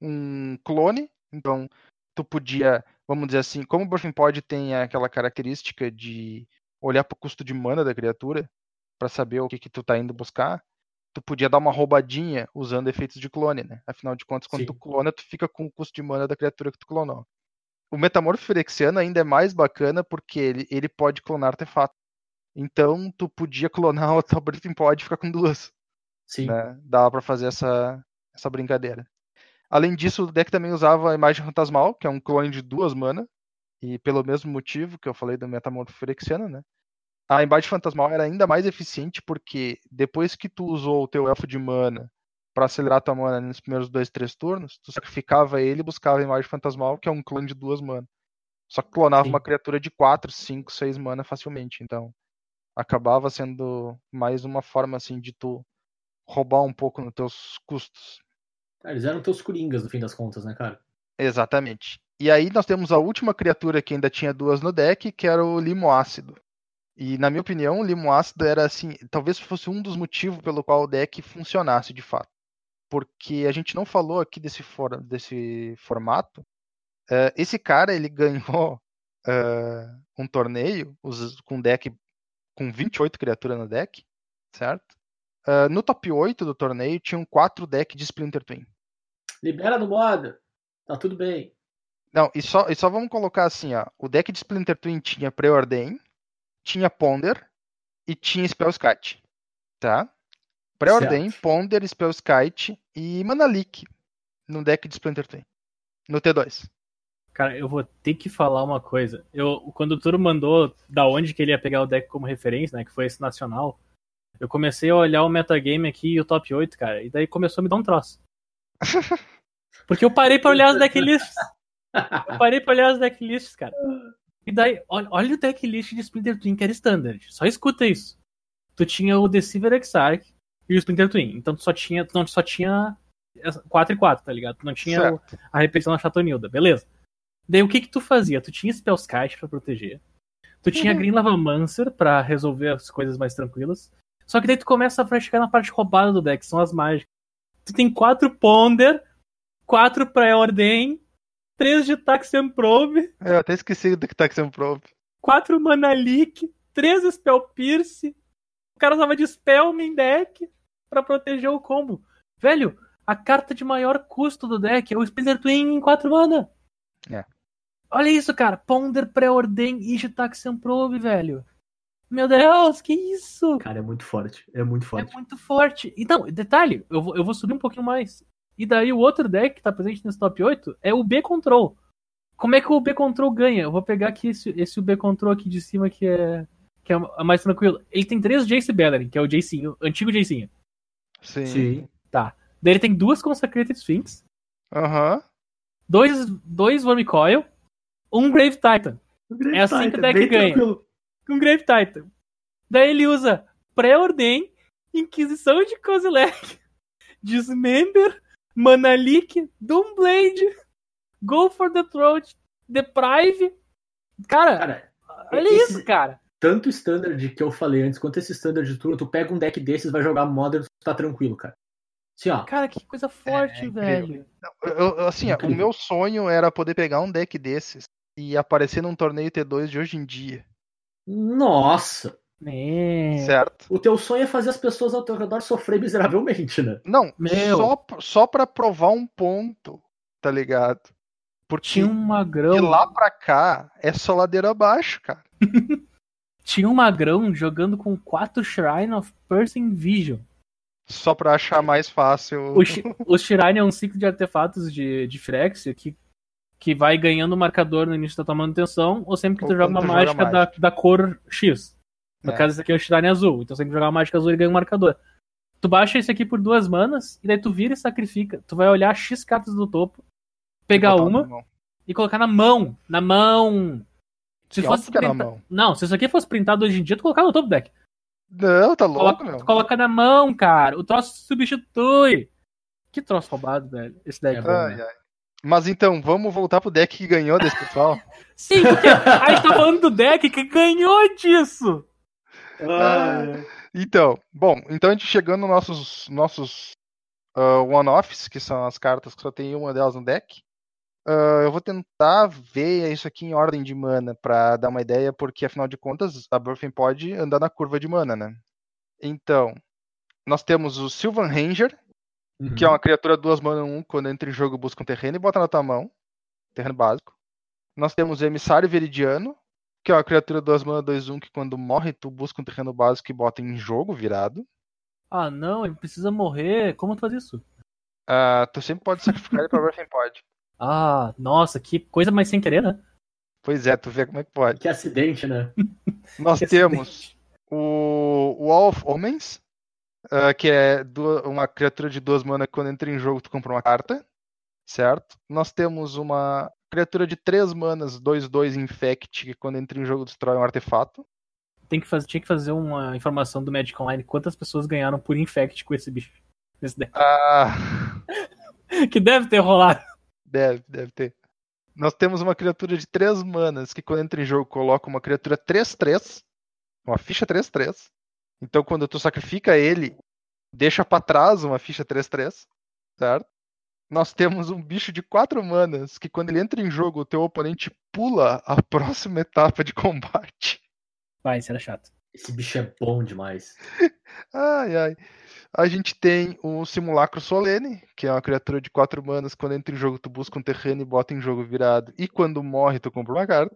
um clone. Então, tu podia, vamos dizer assim, como o Birthing Pod tem aquela característica de olhar pro custo de mana da criatura para saber o que, que tu tá indo buscar, tu podia dar uma roubadinha usando efeitos de clone, né? Afinal de contas, quando Sim. tu clona, tu fica com o custo de mana da criatura que tu clonou. O Metamorfo Firexiano ainda é mais bacana porque ele, ele pode clonar artefato. Então, tu podia clonar o tua Birthing Pod e ficar com duas. Sim. né? Dava pra fazer essa, essa brincadeira. Além disso, o deck também usava a imagem fantasmal, que é um clone de duas mana, e pelo mesmo motivo que eu falei do Metamorfo Phyrexiano, né? A imagem fantasmal era ainda mais eficiente porque depois que tu usou o teu elfo de mana para acelerar tua mana nos primeiros dois, três turnos, tu sacrificava ele e buscava a imagem fantasmal, que é um clone de duas mana. Só que clonava Sim. uma criatura de 4, 5, 6 mana facilmente. Então, acabava sendo mais uma forma assim de tu roubar um pouco nos teus custos. Ah, Eles eram teus coringas, no fim das contas, né, cara? Exatamente. E aí nós temos a última criatura que ainda tinha duas no deck, que era o Limo Ácido. E na minha opinião, o Limo Ácido era assim, talvez fosse um dos motivos pelo qual o deck funcionasse de fato. Porque a gente não falou aqui desse, for desse formato. Eh, esse cara, ele ganhou eh, um torneio us- com deck com 28 criaturas no deck, certo? Eh, no top 8 do torneio tinham quatro decks de Splinter Twin. Libera no moda. Tá tudo bem. Não, e só, e só vamos colocar assim, ó. O deck de Splinter Twin tinha Preordain, tinha Ponder e tinha Spellskite. Tá? Certo. Ponder, Spellskite e Manalik no deck de Splinter Twin. No T2. Cara, eu vou ter que falar uma coisa. Eu, quando o Turo mandou da onde que ele ia pegar o deck como referência, né? Que foi esse nacional, eu comecei a olhar o metagame aqui e o top 8, cara, e daí começou a me dar um troço. Porque eu parei pra olhar as decklists. Eu parei pra olhar as decklists, cara. E daí, olha, olha o decklist de Splinter Twin que era standard. Só escuta isso. Tu tinha o Deceiver Exarch e o Splinter Twin. Então tu só tinha, tu não, só tinha 4 e 4, tá ligado? Tu não tinha o, a repetição da Chatonilda, beleza. Daí o que que tu fazia? Tu tinha Spellskite pra proteger. Tu tinha uhum. Green Lavamancer pra resolver as coisas mais tranquilas. Só que daí tu começa a praticar na parte roubada do deck, são as mágicas. Tu tem 4 Ponder, 4 Pré-Ordem, 3 de Taxian Probe. É, eu até esqueci do Taxian Probe. 4 Mana Leak, 3 Spell Pierce. O cara usava de Spell Min Deck pra proteger o combo. Velho, a carta de maior custo do deck é o Splinter Twin em 4 mana. É. Olha isso, cara. Ponder Preordain e Taxian Probe, velho. Meu Deus, que isso? Cara, é muito forte. É muito é forte. É muito forte. Então, detalhe, eu vou, eu vou subir um pouquinho mais. E daí o outro deck que tá presente nesse top 8 é o B-Control. Como é que o B-Control ganha? Eu vou pegar aqui esse, esse B-Control aqui de cima que é, que é mais tranquilo. Ele tem três Jace Bellerin, que é o Jacinho, o antigo Jacinho. Sim. Sim. Daí ele tem duas Consecrated Sphinx, Aham. dois, dois Wormcoil, um Grave Titan. É assim que o deck ganha. tranquilo. com Grave Titan. Daí ele usa Preordain, Inquisição de Kozilek, Dismember, Manalik, Doomblade, Go for the Throat, Deprive. Cara, Cara, olha esse- isso, cara. tanto o standard que eu falei antes, quanto esse standard de turno, tu pega um deck desses, vai jogar Modern, tu tá tranquilo, cara. Assim, ó. Cara, que coisa forte, incrível. velho. Eu- eu- assim, ó, o meu sonho era poder pegar um deck desses e aparecer num torneio T2 de hoje em dia. Nossa! É. Certo? O teu sonho é fazer as pessoas ao teu redor sofrer miseravelmente, né? Não, Meu. só, só pra provar um ponto, tá ligado? Porque Tinha um magrão. de lá pra cá é só ladeira abaixo, cara. Tinha um magrão jogando com quatro Shrine of Person Vision. Só pra achar mais fácil. O, o Shrine é um ciclo de artefatos de, de Phyrexia que, que vai ganhando marcador no início da tua manutenção, ou sempre que Ou tu joga uma tu joga mágica da, mágica. da cor X. No É. caso, esse aqui é o Shrine azul. Então sempre que jogar uma mágica azul, ele ganha um marcador. Tu baixa esse aqui por duas manas, e daí tu vira e sacrifica. Tu vai olhar X cartas do topo, pegar uma e colocar na mão. Na mão! Se Que fosse é na printa- mão. Não, se isso aqui fosse printado hoje em dia, tu colocava no topo do deck. Não, tá louco, Coloca, meu. tu coloca na mão, cara. O troço substitui. Que troço roubado, velho. Esse deck. É bom, Ai, né? ai. Mas então, vamos voltar pro deck que ganhou desse pessoal. Sim, porque a gente tá falando do deck que ganhou disso. Ah, Então, bom, então a gente chegando nos nossos, nossos ah, one-offs, que são as cartas que só tem uma delas no deck. Ah, eu vou tentar ver isso aqui em ordem de mana pra dar uma ideia, porque afinal de contas a Burfing pode andar na curva de mana, né? Então, nós temos o Sylvan Ranger, que é uma criatura duas mana 1, quando entra em jogo busca um terreno e bota na tua mão. Terreno básico. Nós temos o Emissário Veridiano, que é uma criatura duas mana 2 1 que quando morre tu busca um terreno básico e bota em jogo virado. Ah, não, ele precisa morrer. Como tu faz isso? Ah, tu sempre pode sacrificar ele pra Birthing Pod. Ah, nossa, que coisa mais sem querer, né? Pois é, tu vê como é que pode. Que acidente, né? Nós Que temos o Wall of Omens, ah, que é uma criatura de duas mana que quando entra em jogo tu compra uma carta, certo? Nós temos uma criatura de três manas, 2-2 Infect, que quando entra em jogo destrói um artefato. Tem que fazer, tinha que fazer uma informação do Magic Online. Quantas pessoas ganharam por Infect com esse bicho? Esse deck. Ah, Que deve ter rolado. deve, deve ter. Nós temos uma criatura de três manas que quando entra em jogo coloca uma criatura 3-3, uma ficha 3-3. Então quando tu sacrifica ele, deixa pra trás uma ficha 3-3, certo? Nós temos um bicho de quatro manas que quando ele entra em jogo, o teu oponente pula a próxima etapa de combate. Vai, isso era chato. Esse bicho é bom demais. Ai, ai. A gente tem o Simulacro Solene, que é uma criatura de quatro manas. Quando entra em jogo, tu busca um terreno e bota em jogo virado. E quando morre, tu compra uma carta.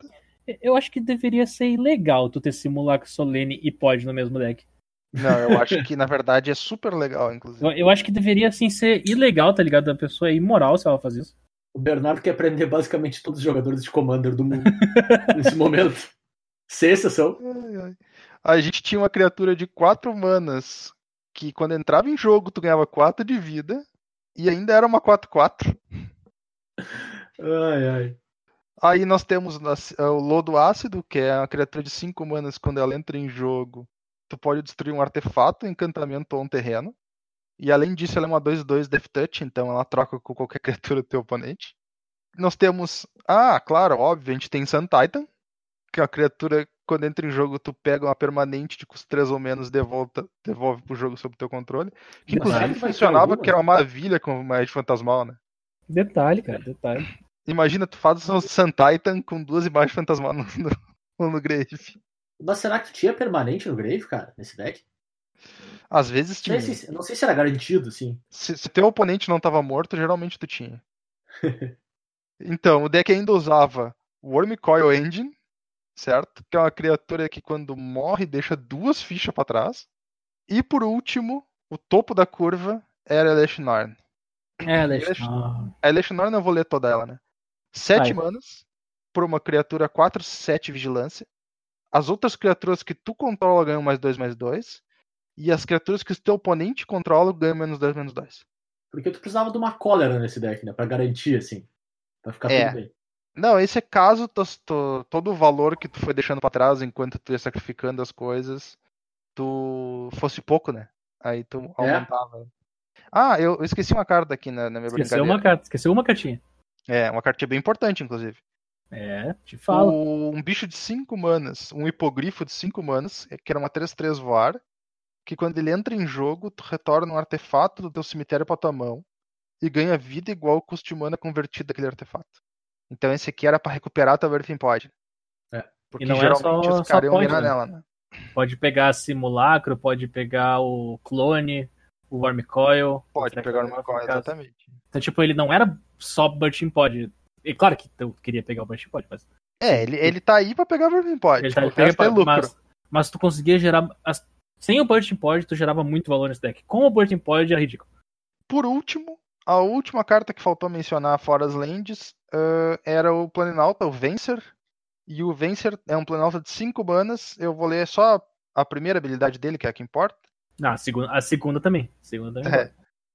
Eu acho que deveria ser ilegal tu ter Simulacro Solene e Pod no mesmo deck. Não, eu acho que na verdade é super legal, inclusive. Eu, eu acho que deveria, assim, ser ilegal, tá ligado? A pessoa é imoral se ela faz isso. O Bernardo quer prender basicamente todos os jogadores de Commander do mundo nesse momento. Sem exceção. A gente tinha uma criatura de quatro manas que quando entrava em jogo, tu ganhava 4 de vida. E ainda era uma 4-4. Ai, ai. Aí nós temos é, o Lodo Ácido, que é uma criatura de 5 manas, quando ela entra em jogo, tu pode destruir um artefato, um encantamento ou um terreno. E além disso, ela é uma 2-2 Death Touch, então ela troca com qualquer criatura do teu oponente. Nós temos. Ah, claro, óbvio, a gente tem Sun Titan, que é uma criatura, quando entra em jogo, tu pega uma permanente de custo 3 ou menos devolta, devolve pro jogo sob teu controle. Que inclusive funcionava, que era uma maravilha com o Magic Fantasmal, né? Detalhe, cara, detalhe. Imagina, tu faz o Sun Titan com duas imagens fantasmal no, no, no Grave. Mas será que tinha permanente no Grave, cara, nesse deck? Às vezes Não tinha. sei se, não sei se era garantido, assim. Se, se teu oponente não tava morto, geralmente tu tinha. então, o deck ainda usava Wormcoil Engine, certo? Que é uma criatura que quando morre deixa duas fichas pra trás. E por último, o topo da curva era Eleshnorn. É, A Eleshnorn eu vou ler toda ela, né? Sete Vai. manas por uma criatura 4, 7 vigilância. As outras criaturas que tu controla ganham mais 2, mais 2. E as criaturas que o teu oponente controla ganham menos 2, menos 2. Porque tu precisava de uma cólera nesse deck, né? Pra garantir, assim. Pra ficar É. tudo bem. Não, esse é caso tu- tu- todo o valor que tu foi deixando pra trás enquanto tu ia sacrificando as coisas, tu fosse pouco, né? Aí tu É. aumentava. Ah, eu eu esqueci uma carta aqui na, na minha esqueceu brincadeira. uma carta, esqueceu uma cartinha. É, uma cartinha bem importante, inclusive. É, te falo. O- um bicho de 5 manas, um hipogrifo de 5 manas, que era uma 3-3 voar, que quando ele entra em jogo, tu retorna um artefato do teu cemitério pra tua mão e ganha vida igual ao custo de mana convertido daquele artefato. Então esse aqui era pra recuperar tua Birthing Pod. É. Porque E não era geralmente só- os caras iam mirar né? nela, né? Pode pegar simulacro, pode pegar o clone, o worm coil. Pode pegar uma ficar? coisa, exatamente. Então, tipo, ele não era só Burting Pod. E claro que eu queria pegar o Burting Pod, mas É, ele, ele tá aí pra pegar a Birthing Pod. ele tá o ele pega resto é lucro. mas, mas tu conseguia gerar. as- sem o Burting Pod, tu gerava muito valor nesse deck. Com o Burting Pod era ridículo. Por último, a última carta que faltou mencionar fora as lands ah, era o Planinauta, o Vencer. E o Vencer é um Planinauta de 5 manas. Eu vou ler só a primeira habilidade dele, que é a que importa. Ah, a segunda, a segunda também. A segunda também. É.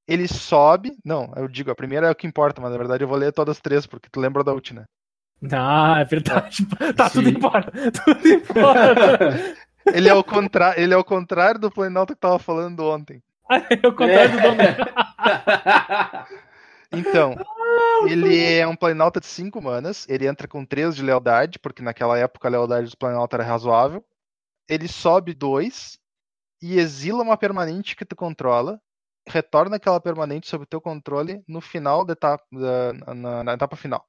Ele sobe. Não, eu digo, a primeira é o que importa, mas na verdade eu vou ler todas as três, porque tu lembra da última. né? Ah, é verdade. Tá, tudo Sim. importa. Tudo importa. Ele é o, contra... ele é o contrário do Planinauta que tava falando ontem. é o contrário do dono. Então, ele é um Planalta de 5 manas. Ele entra com 3 de lealdade, porque naquela época a lealdade dos Planalta era razoável. Ele sobe 2 e exila uma permanente que tu controla. Retorna aquela permanente sob teu controle no final da etapa, da- na, na etapa final.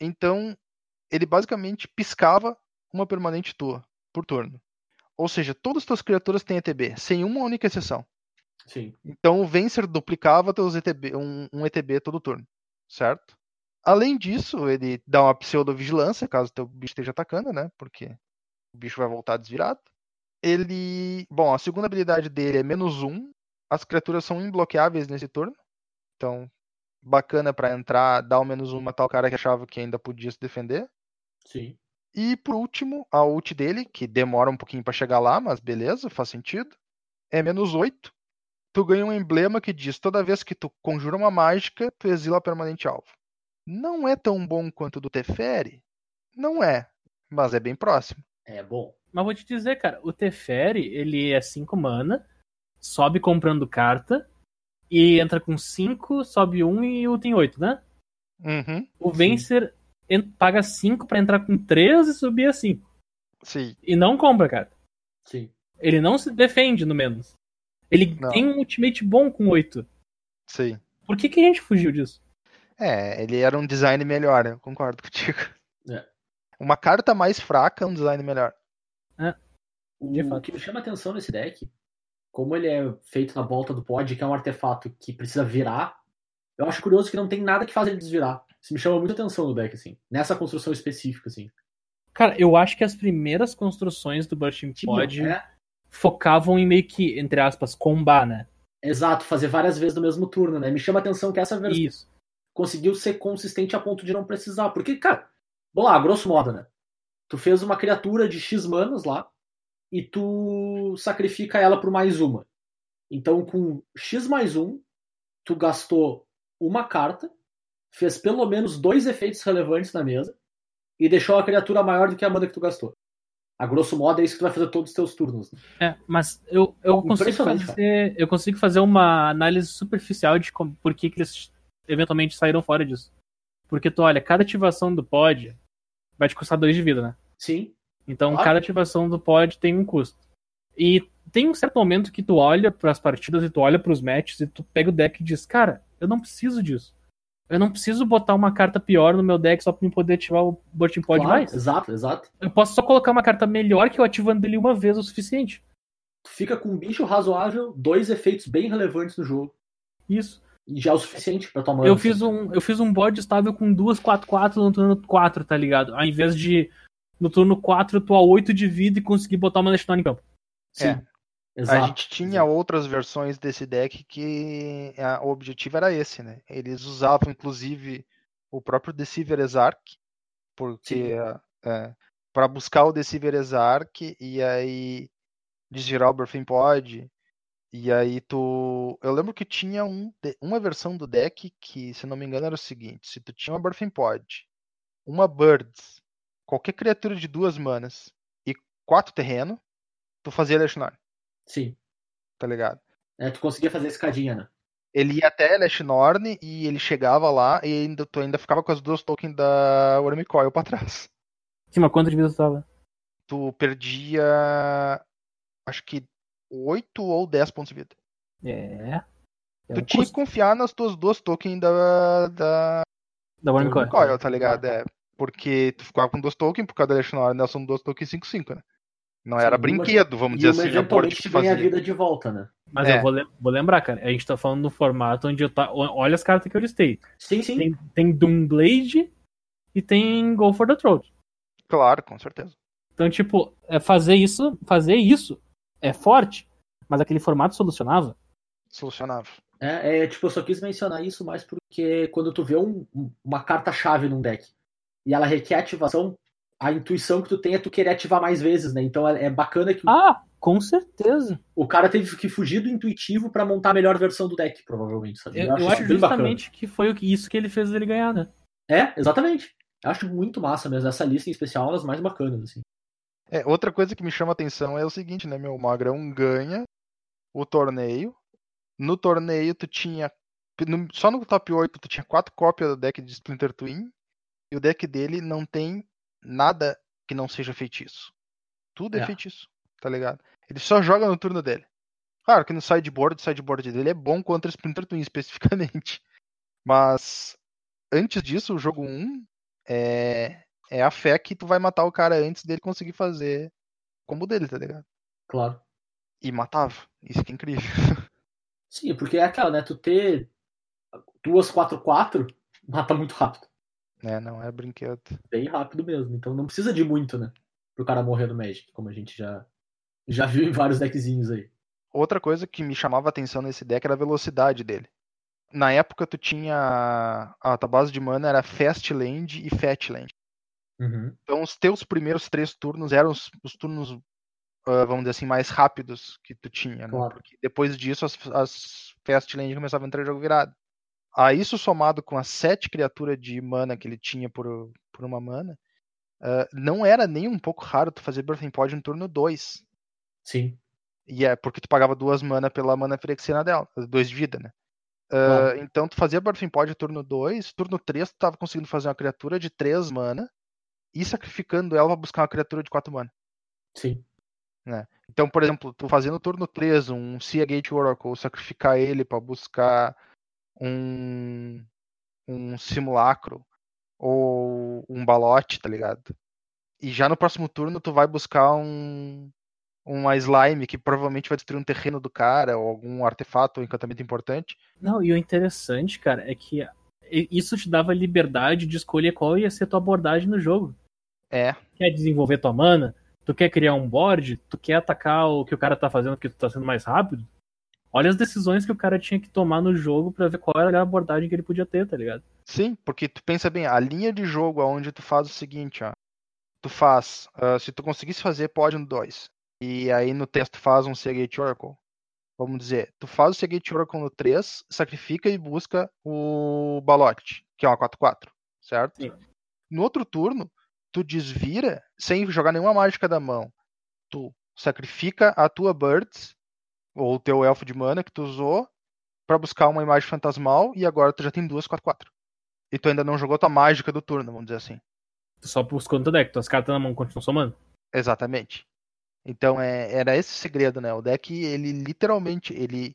Então, ele basicamente piscava uma permanente tua por turno. Ou seja, todas as tuas criaturas têm ETB, sem uma única exceção. Sim. Então o Vencer duplicava teus ETB, um, um ETB todo turno, certo? Além disso, ele dá uma pseudo-vigilância, caso teu bicho esteja atacando, né? Porque o bicho vai voltar desvirado. Ele. Bom, a segunda habilidade dele é menos um As criaturas são imbloqueáveis nesse turno. Então, bacana pra entrar, dar ao menos um, matar o cara que achava que ainda podia se defender. Sim. E por último, a ult dele, que demora um pouquinho pra chegar lá, mas beleza, faz sentido. É menos 8. Tu ganha um emblema que diz: toda vez que tu conjura uma mágica, tu exila permanente alvo. Não é tão bom quanto o do Teferi? Não é, mas é bem próximo. É bom. Mas vou te dizer, cara, o Teferi, ele é 5 mana, sobe comprando carta, e entra com 5, sobe 1 um, e o tem 8, né? Uhum, O Vencer en- paga 5 pra entrar com 3 e subir a 5. sim. E não compra, cara. Sim. Ele não se defende no menos. Ele Não. tem um ultimate bom com 8. Sim. Por que, que a gente fugiu disso? É, ele era um design melhor, eu concordo contigo. É. Uma carta mais fraca é um design melhor. De O fato. que me chama atenção nesse deck, como ele é feito na volta do pod, que é um artefato que precisa virar, eu acho curioso que não tem nada que faz ele desvirar. Isso me chama muita atenção no deck, assim. Nessa construção específica, assim. Cara, eu acho que as primeiras construções do Bursting Pod é, focavam em meio que, entre aspas, combar, né? exato, fazer várias vezes no mesmo turno, né? Me chama atenção que essa versão Isso. conseguiu ser consistente a ponto de não precisar. Porque, cara, vamos lá, grosso modo, né? Tu fez uma criatura de X manas lá e tu sacrifica ela por mais uma. Então, com X mais um, tu gastou uma carta, fez pelo menos dois efeitos relevantes na mesa e deixou a criatura maior do que a mana que tu gastou. A grosso modo é isso que tu vai fazer todos os teus turnos. né? É, mas eu, eu consigo fazer. Eu consigo fazer uma análise superficial de como, por que, que eles eventualmente saíram fora disso. Porque tu olha, cada ativação do pod vai te custar 2 de vida, né? Sim, Então Claro. cada ativação do pod tem um custo. E tem um certo momento que tu olha pras partidas e tu olha pros matches e tu pega o deck e diz, cara, eu não preciso disso. Eu não preciso botar uma carta pior no meu deck só pra me poder ativar o Burting Pod claro, mais. exato, exato. Eu posso só colocar uma carta melhor que eu ativando ele uma vez o suficiente. Tu fica com um bicho razoável, dois efeitos bem relevantes no jogo Isso. e já é o suficiente pra tua mana. Eu assim. fiz um, eu fiz um board estável com duas 4-4 no turno 4, tá ligado? Ao invés de no turno 4 eu tô a 8 de vida e conseguir botar uma Leshnor em campo. Sim, É. exato. A gente tinha outras versões desse deck que a- o objetivo era esse, né? Eles usavam, inclusive, o próprio Deceiver Exarch, porque é, para buscar o Deceiver Exarch e aí desvirar o Birthing Pod. E aí tu. Eu lembro que tinha um, uma versão do deck que, se não me engano, era o seguinte: se tu tinha uma Birthing Pod, uma Birds, qualquer criatura de duas manas e quatro terreno, tu fazia Leshnor, Sim. tá ligado? É, tu conseguia fazer a escadinha, né? Ele ia até Leshnorn e ele chegava lá e ainda, tu ainda ficava com as duas tokens da Wormcoil pra trás. Sim, mas quanto de vida tu tava? Tu perdia. Acho que 8 ou 10 pontos de vida. É. é tu tinha que custo confiar nas tuas duas tokens da, da da Worm Coil. Wormcoil, tá ligado? É, porque tu ficava com duas tokens, por causa da elas são duas tokens 5-5, né? Não Sim, era brinquedo, vamos E dizer assim, eventualmente que te tu ganha a fazia. vida de volta, né? Mas É. eu vou, lem- vou lembrar, cara. A gente tá falando no formato onde eu tá. Olha as cartas que eu listei. Sim, sim. Tem, tem Doomblade e tem Go for the Throat. Claro, com certeza. Então, tipo, é fazer isso, fazer isso é forte, mas aquele formato solucionava. Solucionava. É, é, tipo, eu só quis mencionar isso mais porque quando tu vê um- um- uma carta-chave num deck e ela requer ativação, a intuição que tu tem é tu querer ativar mais vezes, né? Então é, é bacana que Ah, com certeza. o cara teve que fugir do intuitivo pra montar a melhor versão do deck, provavelmente, sabe? Eu, eu acho bem bacana. justamente que foi o que- isso que ele fez ele ganhar, né? É, exatamente. Eu acho muito massa mesmo. Essa lista em especial é uma das mais bacanas, assim. É, outra coisa que me chama a atenção é o seguinte, né, meu? O Magrão ganha o torneio. No torneio tu tinha. no- só no top 8 tu tinha quatro cópias do deck de Splinter Twin. E o deck dele não tem nada que não seja feitiço. Tudo é, É. feitiço, tá ligado? Ele só joga no turno dele. Claro que no sideboard, o sideboard dele é bom contra Splinter Twin especificamente. Mas antes disso, o jogo 1 é, é a fé que tu vai matar o cara antes dele conseguir fazer combo dele, tá ligado? Claro. E matava. Isso que é incrível. Sim, porque é aquela, né? Tu ter duas 4-4 mata muito rápido. É, não é brinquedo. Bem rápido mesmo. Então não precisa de muito, né? Pro cara morrer no Magic, como a gente já, já viu em vários deckzinhos aí. Outra coisa que me chamava a atenção nesse deck era a velocidade dele. Na época tu tinha a tua base de mana era Fast Land e Fat Land. Uhum. Então os teus primeiros três turnos eram os, os turnos, ah, vamos dizer assim, mais rápidos que tu tinha, né? Claro. Porque depois disso as, as Fast Land começavam a entrar em jogo virado. A isso somado com as sete criaturas de mana que ele tinha por, por uma mana, ah, não era nem um pouco raro tu fazer Birthing Pod no turno 2. Sim. E é porque tu pagava duas mana pela mana Phyrexiana dela, dois de vida, né? Ah, Claro. Então tu fazia Birthing Pod turno 2, turno 3 tu tava conseguindo fazer uma criatura de 3 mana e sacrificando ela pra buscar uma criatura de 4 mana. Sim. Então, por exemplo, tu fazendo no turno 3 um Seagate Oracle, sacrificar ele pra buscar um um simulacro ou um balote, tá ligado? E já no próximo turno tu vai buscar um uma slime que provavelmente vai destruir um terreno do cara ou algum artefato ou encantamento importante. Não, e o interessante, cara, é que isso te dava liberdade de escolher qual ia ser tua abordagem no jogo. É, Quer desenvolver tua mana? Tu quer criar um board? Tu quer atacar o que o cara tá fazendo porque tu tá sendo mais rápido? Olha as decisões que o cara tinha que tomar no jogo pra ver qual era a abordagem que ele podia ter, tá ligado? sim, porque tu pensa bem, a linha de jogo aonde tu faz o seguinte, ó. Tu faz, ah, se tu conseguisse fazer pode no 2. E aí no texto tu faz um Seagate Oracle. Vamos dizer, tu faz o Seagate Oracle no 3, sacrifica e busca o Balote, que é uma 4-4, certo? Sim. No outro turno, tu desvira sem jogar nenhuma mágica da mão. Tu sacrifica a tua Birds, ou o teu elfo de mana que tu usou, pra buscar uma imagem fantasmal, e agora tu já tem duas 4-4. E tu ainda não jogou tua mágica do turno, vamos dizer assim. Tu só buscou no teu deck, tuas cartas na mão continuam somando. Exatamente. Então é, era esse o segredo, né? O deck, ele literalmente, ele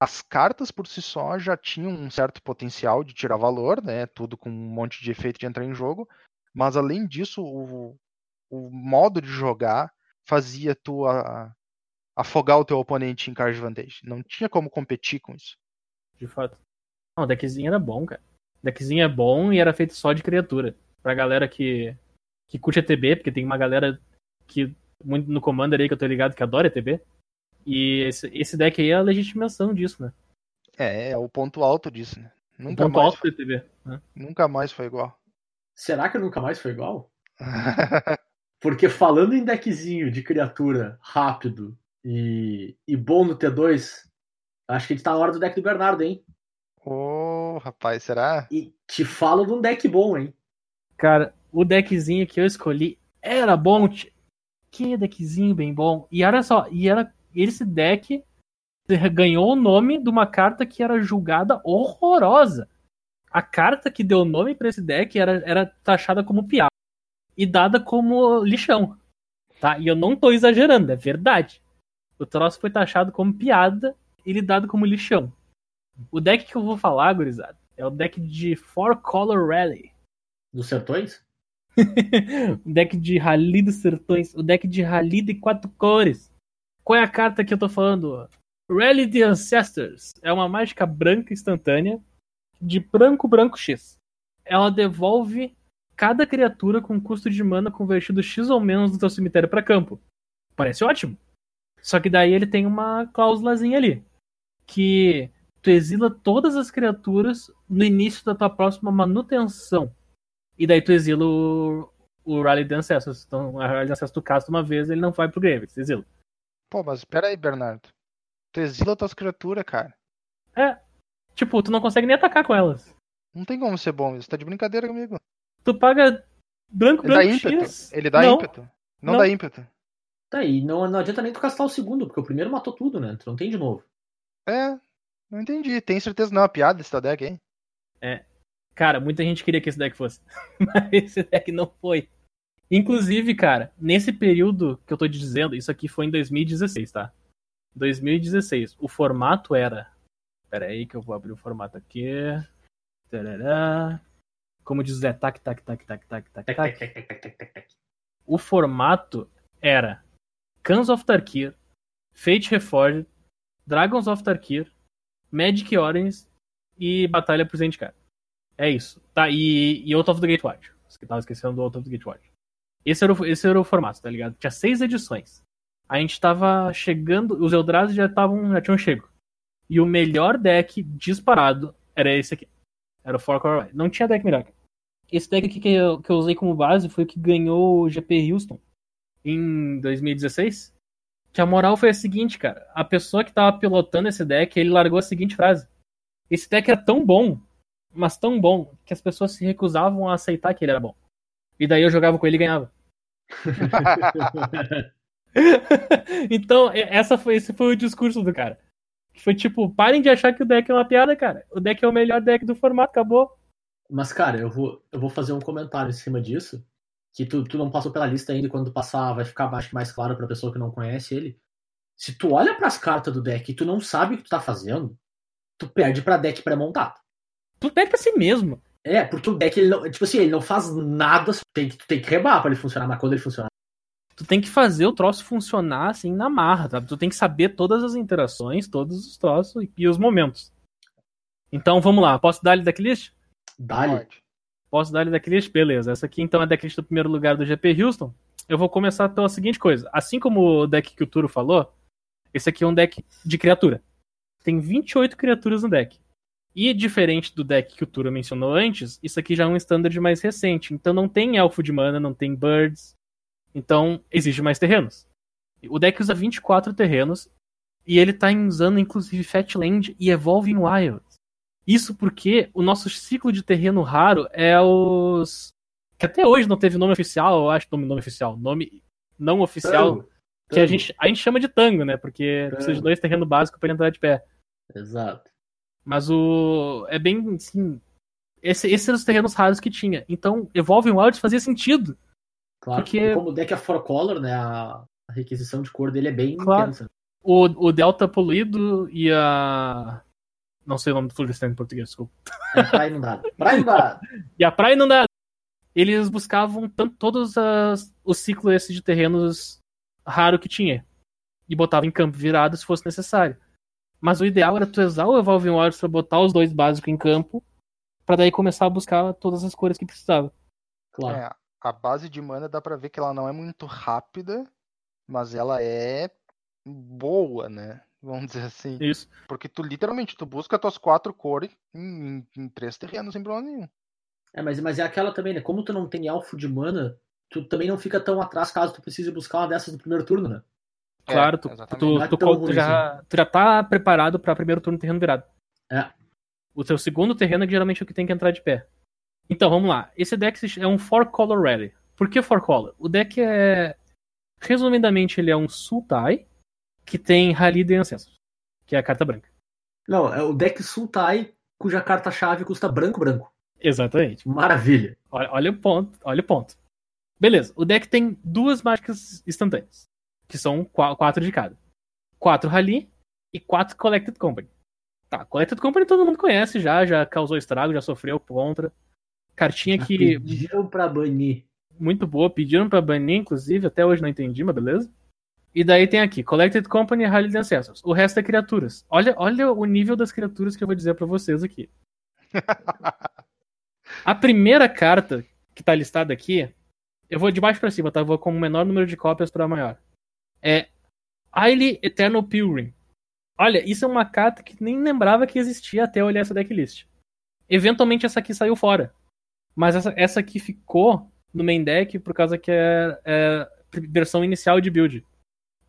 as cartas por si só já tinham um certo potencial de tirar valor, né? Tudo com um monte de efeito de entrar em jogo. Mas além disso, o, o modo de jogar fazia tu a- afogar o teu oponente em card advantage. Não tinha como competir com isso. De fato. Não, o deckzinho era bom, cara. O deckzinho é bom e era feito só de criatura. Pra galera que, que curte ETB, porque tem uma galera que muito no Commander aí que eu tô ligado que adora ETB. E esse, esse deck aí é a legitimação disso, né? É, é o ponto alto disso, né? Nunca ponto mais, alto do ETB. Né? nunca mais foi igual. Será que nunca mais foi igual? Porque falando em deckzinho de criatura rápido e, e bom no T2, acho que a gente tá na hora do deck do Bernardo, hein? Ô, rapaz, será? E te falo de um deck bom, hein? Cara, o deckzinho que eu escolhi era bom. Que deckzinho bem bom. E olha só, e era esse deck ganhou o nome de uma carta que era julgada horrorosa. A carta que deu nome pra esse deck era, era taxada como piada e dada como lixão. Tá? E eu não tô exagerando, é verdade. O troço foi taxado como piada e ele dado como lixão. O deck que eu vou falar, gurizada, é o deck de Four Color Rally. Dos sertões? o deck de Rally dos Sertões, o deck de Rally de quatro cores. Qual é a carta que eu tô falando? Rally the Ancestors. É uma mágica branca instantânea de branco branco X. Ela devolve cada criatura com custo de mana convertido X ou menos do teu cemitério para campo. Parece ótimo. Só que daí ele tem uma cláusulazinha ali. Que tu exila todas as criaturas no início da tua próxima manutenção. E daí tu exila o, o Rally de Ancestors. Então, a Rally de Ancestors tu casta uma vez, ele não vai pro grave, tu exila. Pô, mas pera aí, Bernardo. Tu exila tuas criaturas, cara. É. Tipo, tu não consegue nem atacar com elas. Não tem como ser bom isso. Tá de brincadeira comigo. Tu paga branco, Ele dá branco ímpeto. X. Ele dá não, ímpeto. Não, Não. dá ímpeto. Tá, e não, não adianta nem tu castar o segundo, porque o primeiro matou tudo, né? Tu não tem de novo. É, não entendi. Tem certeza não é uma piada esse teu deck, hein? Cara, muita gente queria que esse deck fosse. Mas esse deck não foi. Inclusive, cara, nesse período que eu tô te dizendo, isso aqui foi em 2016, tá? 2016. O formato era. Pera aí que eu vou abrir o formato aqui. Tarará. Como diz o Zé, tac, tac, tac, tac, tac, tac, tac. O formato era Cans of Tarkir, Fate Reforged, Dragons of Tarkir, Magic Origins e Batalha por Zendikar. É isso. Tá, e, e Out of the Gatewatch. Você tava esquecendo do Out of the Gatewatch. Esse era, o, esse era o formato, tá ligado? Tinha seis edições. a gente tava chegando, os Eldrazi já estavam, já tinham chego. E o melhor deck disparado era esse aqui. Era o Four Core Não tinha deck melhor. Esse deck aqui que eu, que eu usei como base foi o que ganhou o GP Houston em 2016. Que a moral foi a seguinte, cara. A pessoa que tava pilotando esse deck, ele largou a seguinte frase. Esse deck era tão bom, mas tão bom, que as pessoas se recusavam a aceitar que ele era bom. E daí eu jogava com ele e ganhava. então, essa foi, esse foi o discurso do cara. Foi tipo, parem de achar que o deck é uma piada, cara. O deck é o melhor deck do formato, acabou. Mas, cara, eu vou, eu vou fazer um comentário em cima disso. Que tu, tu não passou pela lista ainda, e quando tu passar vai ficar mais, mais claro pra pessoa que não conhece ele. Se tu olha pras cartas do deck e tu não sabe o que tu tá fazendo, tu perde pra deck pré-montado. Tu perde pra si mesmo. É, porque o deck, ele não, tipo assim, ele não faz nada, tu tem, tu tem que rebar pra ele funcionar, mas quando ele funcionar. Tu tem que fazer o troço funcionar assim na marra, tá? Tu tem que saber todas as interações, todos os troços e, e os momentos. Então vamos lá, posso dar-lhe decklist? Dá-lhe. Posso dar-lhe decklist? Beleza. Essa aqui então é a decklist do primeiro lugar do GP Houston. Eu vou começar pela seguinte coisa. Assim como o deck que o Turo falou, esse aqui é um deck de criatura. Tem 28 criaturas no deck. E diferente do deck que o Turo mencionou antes, isso aqui já é um standard mais recente. Então não tem elfo de mana, não tem birds. Então exige mais terrenos. O deck usa 24 terrenos. E ele tá usando inclusive Fatland e Evolving Wilds. Isso porque o nosso ciclo de terreno raro é os. Que até hoje não teve nome oficial, eu acho nome, nome oficial. Nome não oficial. Tango. Que a Tango. gente, a gente chama de tango, né? Porque precisa de Tango. dois terrenos básicos para entrar de pé. Exato. Mas o. É bem assim. Esse, esses eram os terrenos raros que tinha. Então, Evolving Wilds fazia sentido. Claro. Porque- E como o deck é four color, né? A, a requisição de cor dele é bem Claro. intensa. O, o Delta Poluído e a. Não sei o nome do Florestan em português, desculpa. É praia inundada. Praia inundada. E a Praia Inundada. Eles buscavam tanto, todos as, o ciclo esse de terrenos raro que tinha. E botava em campo virado se fosse necessário. Mas o ideal era tu usar o Evolving Wilds pra botar os dois básicos em campo. Pra daí começar a buscar todas as cores que precisava. Claro. É, a base de mana dá pra ver que ela não é muito rápida, mas ela é boa, né? Vamos dizer assim. Isso. Porque tu literalmente tu busca tuas quatro cores em, em- em três terrenos sem problema nenhum. É, mas, mas é aquela também, né? Como tu não tem elfo de mana, tu também não fica tão atrás caso tu precise buscar uma dessas no primeiro turno, né? É, Claro, tu, tu, é tu, tu já, tu já tá preparado pra primeiro turno terreno virado. É. O teu segundo terreno é que geralmente é o que tem que entrar de pé. Então, vamos lá. Esse deck é um four color rally. Por que four color? O deck é. Resumidamente, ele é um Sultai que tem Halid e Ancestors, que é a carta branca. Não, é o deck Sultai, cuja carta-chave custa branco-branco. Exatamente. Maravilha. Olha, olha o ponto, olha o ponto. Beleza, o deck tem duas mágicas instantâneas, que são qua- quatro de cada. Quatro Rally e quatro Collected Company. Tá, Collected Company todo mundo conhece já, já causou estrago, já sofreu contra. Cartinha que Pediram pra banir. muito boa, pediram pra banir, inclusive, até hoje não entendi, mas beleza. E daí tem aqui, Collected Company e Rally de Ancestors. O resto é criaturas. Olha, olha o nível das criaturas que eu vou dizer pra vocês aqui. A primeira carta que tá listada aqui, eu vou de baixo pra cima, tá? Eu vou com o menor número de cópias pra maior. É Aile Eternal Pilgrim. Olha, isso é uma carta que nem lembrava que existia até eu olhar essa decklist. Eventualmente essa aqui saiu fora. Mas essa, essa aqui ficou no main deck por causa que é, é versão inicial de build.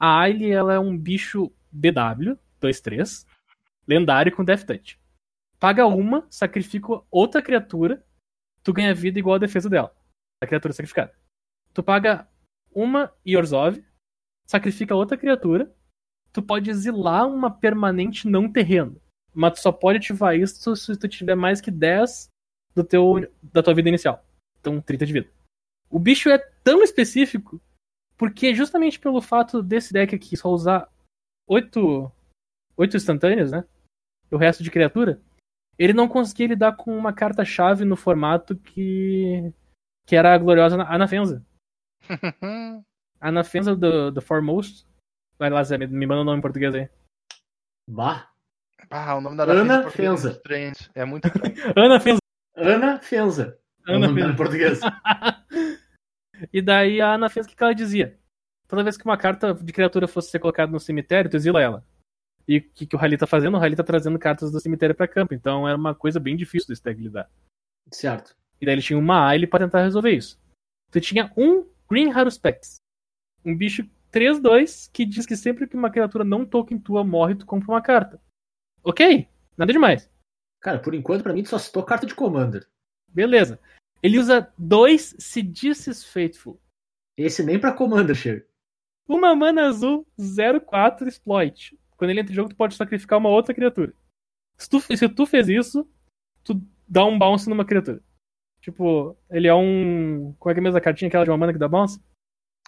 A Aile, ela é um bicho BW, 2-3, lendário com Death Touch. Paga uma, sacrifica outra criatura, tu ganha vida igual a defesa dela. A criatura sacrificada. Tu paga uma Yorzov, sacrifica outra criatura, tu pode exilar uma permanente não terreno. Mas tu só pode ativar isso se tu tiver mais que 10 do teu, da tua vida inicial. Então, 30 de vida. O bicho é tão específico porque justamente pelo fato desse deck aqui só usar 8, 8 instantâneas, né? E o resto de criatura, ele não conseguia lidar com uma carta-chave no formato que que era a gloriosa Anafenza. Anafenza do, do Foremost. Vai lá, Zé, me, me manda o nome em português aí. Bah. Ah, o nome da Ana Ana Fenza. Fenza. estranho. É muito estranho. Anafenza. Ana Fenza. É o Ana nome dela Fenza. em português. e daí a Ana fez o que ela dizia. toda vez que uma carta de criatura fosse ser colocada no cemitério, tu exila ela. E o que, que o Rally tá fazendo? O Rally tá trazendo cartas do cemitério pra campo. Então era uma coisa bem difícil desse deck lidar. Certo. E daí ele tinha uma Aile pra tentar resolver isso. Tu tinha um Green Haruspex. Um bicho 3-2 que diz que sempre que uma criatura não token tua morre, tu compra uma carta. Ok, nada demais. Cara, por enquanto, pra mim, tu só citou carta de Commander. Beleza. Ele usa dois Seditious Faithful. Esse nem pra Commander chega. Uma mana azul 04 exploit. Quando ele entra em jogo, tu pode sacrificar uma outra criatura. Se tu, se tu fez isso, tu dá um bounce numa criatura. Tipo, ele é um. Como é que é a cartinha aquela de uma mana que dá bounce?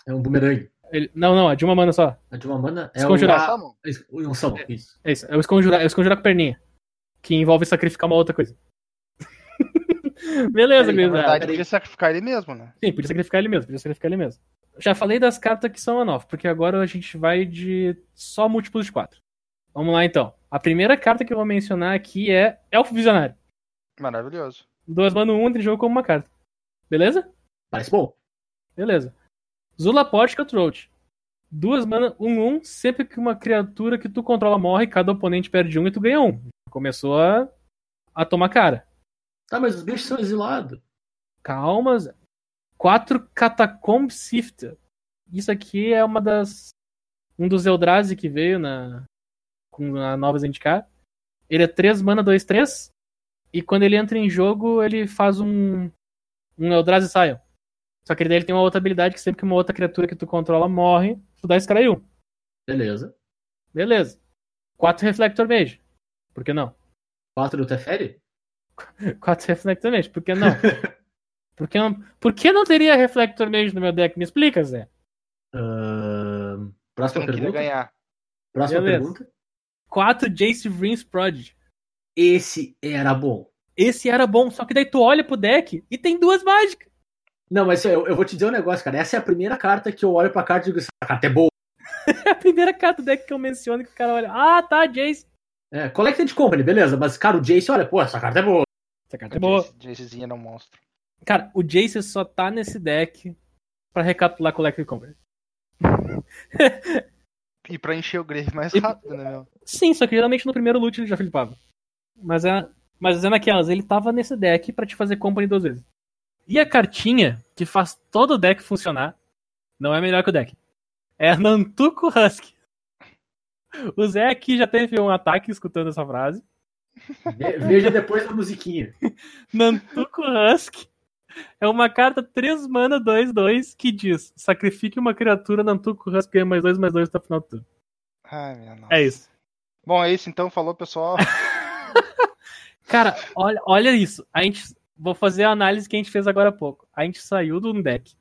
É um boomerang. Ele- Não, não, é de uma mana só. A de uma mana é Desconjurar. um... Um summon, isso. É isso, é o esconjurar, é o esconjurar com perninha. Que envolve sacrificar uma outra coisa. Beleza, verdade, peraí. podia sacrificar ele mesmo, né? Sim, podia sacrificar ele mesmo, podia sacrificar ele mesmo. Já falei das cartas que são one-off, porque agora a gente vai de só múltiplos de 4. Vamos lá então. A primeira carta que eu vou mencionar aqui é Elfo Visionário. Maravilhoso. Duas mana, um entra em jogo como uma carta. Beleza? Parece bom. Beleza. Zula Portica Throat. Duas mana, um, um. Sempre que uma criatura que tu controla morre, cada oponente perde um e tu ganha um. Começou a, a tomar cara. Tá, mas os bichos são exilados. Calma, Zé. Quatro Catacomb Sifter. Isso aqui é uma das. Um dos Eldrazi que veio na. Com a nova Zendikar. Ele é 3 mana, 2, 3. E quando ele entra em jogo, ele faz um. Um Eldrazi Scion. Só que daí ele tem uma outra habilidade que sempre que uma outra criatura que tu controla morre, tu dá esse cara aí um. Beleza. Beleza. 4 Reflector Mage. Por que não? 4 do Teferi? 4 Reflector Mage. Por que não? Por que não, por que não teria Reflector Mage no meu deck? Me explica, Zé. Você próxima pergunta. ganhar. Próxima Beleza. pergunta. 4 Jace Vryn's Prodigy. Esse era bom. Esse era bom, só que daí tu olha pro deck e tem duas mágicas. Não, mas eu, eu vou te dizer um negócio, cara. Essa é a primeira carta que eu olho pra carta e digo, essa carta é boa. É a primeira carta do deck que eu menciono que o cara olha. Ah, tá, Jace. É, Collected Company, beleza. Mas, cara, o Jace, olha, pô, essa carta é boa. Essa carta é boa. Jace- Jacezinho era um monstro. Cara, o Jace só tá nesse deck pra recapitular Collective Company. E pra encher o grave mais E- rápido, né, meu? Sim, só que geralmente no primeiro loot ele já flipava. Mas é, mas é naquelas, ele tava nesse deck pra te fazer company duas vezes. E a cartinha que faz todo o deck funcionar não é melhor que o deck. É a Nantuko Husky. O Zé aqui já teve um ataque escutando essa frase. Ve- Veja depois a musiquinha. Nantuko Husky é uma carta 3 mana 2 2 que diz: sacrifique uma criatura Nantuko Husky ganha mais 2 mais 2 até o final do turno. Ai, minha nossa. É isso. Bom, é isso então. Falou, pessoal. Cara, olha, olha isso. A gente. Vou fazer a análise que a gente fez agora há pouco. A gente saiu de um deck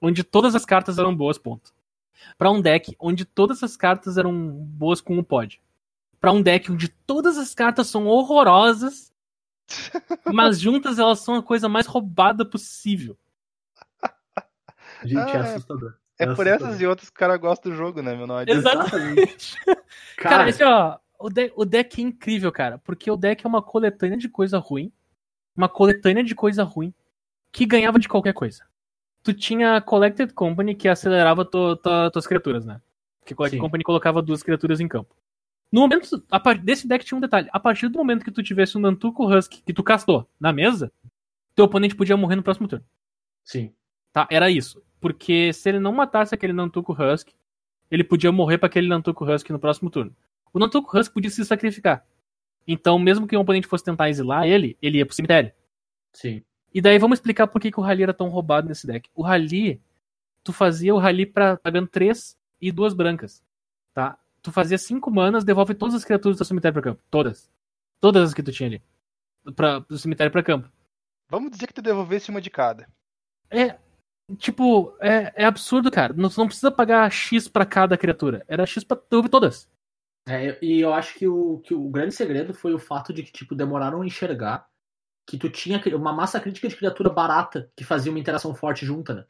onde todas as cartas eram boas, ponto. Pra um deck onde todas as cartas eram boas com o pod. Pra um deck onde todas as cartas são horrorosas, mas juntas elas são a coisa mais roubada possível. Gente, é Ah, assustador. É por assustador. essas e outras que o cara gosta do jogo, né, meu? Não. Exatamente. Cara, Cara, esse, ó, o, de- o deck é incrível, cara, porque o deck é uma coletânea de coisa ruim, uma coletânea de coisa ruim, que ganhava de qualquer coisa. Tu tinha a Collected Company que acelerava tu, tua- tuas criaturas, né? Porque a Collected Sim. Company colocava duas criaturas em campo. No momento, a desse deck tinha um detalhe. A partir do momento que tu tivesse um Nantuko Husky que tu castou na mesa, teu oponente podia morrer no próximo turno. sim. Tá? Era isso. Porque se ele não matasse aquele Nantuko Husky, ele podia morrer para aquele Nantuko Husky no próximo turno. O Nantuko Husky podia se sacrificar. Então, mesmo que o oponente fosse tentar exilar ele, ele ia pro cemitério. Sim. E daí vamos explicar por que, que o Rally era tão roubado nesse deck. O Rally, tu fazia o Rally pra, pagando 3 e duas brancas. Tá? Tu fazia 5 manas, devolve todas as criaturas do cemitério pra campo. Todas. Todas as que tu tinha ali. Pra, do cemitério pra campo. Vamos dizer que tu devolvesse uma de cada. É. Tipo, é, é absurdo, cara. Não, não precisa pagar X pra cada criatura. Era X pra devolver todas. É, e eu acho que o, que o grande segredo foi o fato de que, tipo, demoraram a enxergar que tu tinha uma massa crítica de criatura barata que fazia uma interação forte junta, né?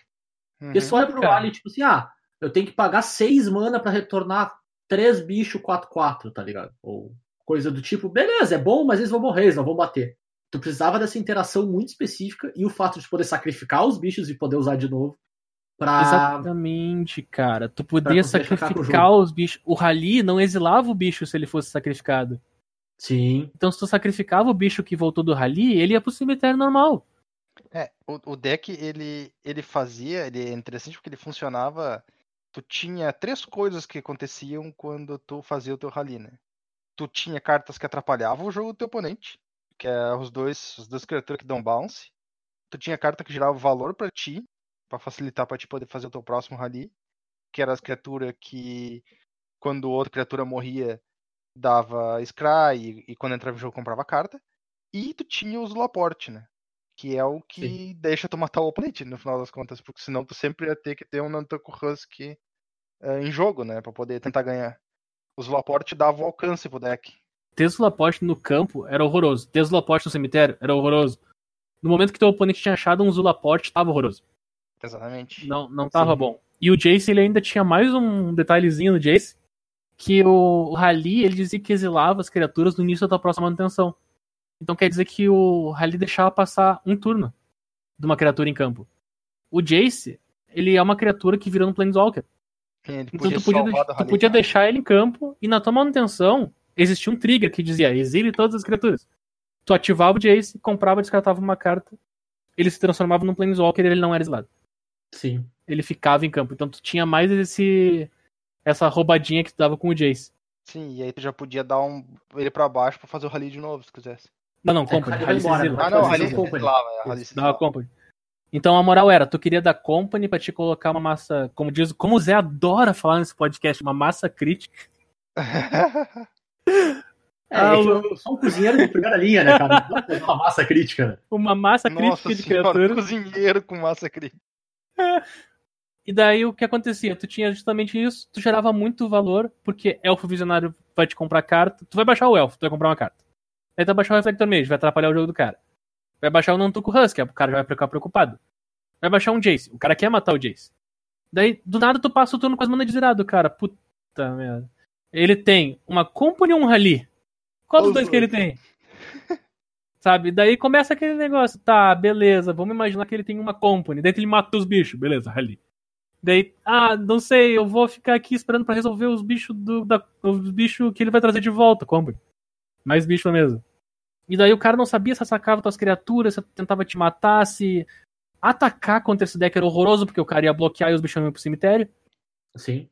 Porque Uhum. só olha pro cara. Vale, tipo assim, ah, eu tenho que pagar 6 mana pra retornar três bichos 4-4, tá ligado? Ou coisa do tipo, beleza, é bom, mas eles vão morrer, eles não vão bater. Tu precisava dessa interação muito específica e o fato de poder sacrificar os bichos e poder usar de novo pra. Exatamente, cara. Tu podia sacrificar os bichos. O Rally não exilava o bicho se ele fosse sacrificado. Sim. Então, se tu sacrificava o bicho que voltou do Rally, ele ia pro cemitério normal. É, o, o deck ele, ele fazia, ele é interessante porque ele funcionava. Tu tinha três coisas que aconteciam quando tu fazia o teu rally, né? Tu tinha cartas que atrapalhavam o jogo do teu oponente, que é os dois, os dois criaturas que dão bounce. Tu tinha carta que gerava valor pra ti, pra facilitar pra ti poder fazer o teu próximo rally, que era as criaturas que quando outra criatura morria dava scry e, e quando entrava em jogo comprava carta. E tu tinha os Laporte, né? Que é o que deixa tu matar o oponente, no final das contas, porque senão tu sempre ia ter que ter um Nantoku Husky eh, em jogo, né? Pra poder tentar ganhar. Os Laporte davam alcance pro deck. Ter os Laporte no campo era horroroso. Ter os Laporte no cemitério era horroroso. No momento que teu oponente tinha achado um Zulaporte, tava horroroso. Exatamente. Não, não tava Sim. bom. E o Jace, ele ainda tinha mais um detalhezinho no Jace, que o, o Rally, ele dizia que exilava as criaturas no início da tua próxima manutenção. Então quer dizer que o Rally deixava passar um turno de uma criatura em campo. O Jace, ele é uma criatura que virou um Planeswalker. Ele Então podia tu podia, tu podia deixar ele em campo e na tua manutenção existia um trigger que dizia exile todas as criaturas. Tu ativava o Jace, comprava, descartava uma carta, ele se transformava num Planeswalker e ele não era exilado. Sim. Ele ficava em campo. Então tu tinha mais esse essa roubadinha que tu dava com o Jace. Sim, e aí tu já podia dar um ele pra baixo pra fazer o rally de novo, se quisesse. Não, não, Company. Rally se embora, Ah, não, fazer rally Company. é, Dava. Company. Então a moral era, tu queria dar Company pra te colocar uma massa, como diz, como o Zé adora falar nesse podcast, uma massa crítica. É, Ah, eu sou um cozinheiro de primeira linha, né, cara? Uma massa crítica, né? Uma massa Nossa crítica de senhora, criaturas. cozinheiro com massa crítica. E daí o que acontecia? Tu tinha justamente isso, tu gerava muito valor, porque elfo visionário vai te comprar carta. Tu vai baixar o elfo, tu vai comprar uma carta. Aí tu vai baixar o Reflector Mage, vai atrapalhar o jogo do cara. Vai baixar o Nantuko Husky, o cara já vai ficar preocupado. Vai baixar um Jace, o cara quer matar o Jace. Daí, do nada, tu passa o turno com as manas de zerado, cara. Puta merda. Ele tem uma Company ou um Rally? Qual dos Os dois que ele tem? Sabe? Daí começa aquele negócio. Tá, beleza, vamos imaginar que ele tem uma Company. Daí ele mata os bichos. Beleza, Rally. Daí, ah, não sei, eu vou ficar aqui esperando pra resolver os bichos do, da, os bichos que ele vai trazer de volta, Company. Mais bicho mesmo. E daí o cara não sabia se atacava tuas criaturas, se tentava te matar, se atacar contra esse deck era horroroso, porque o cara ia bloquear e os bichos iam pro cemitério. Sim.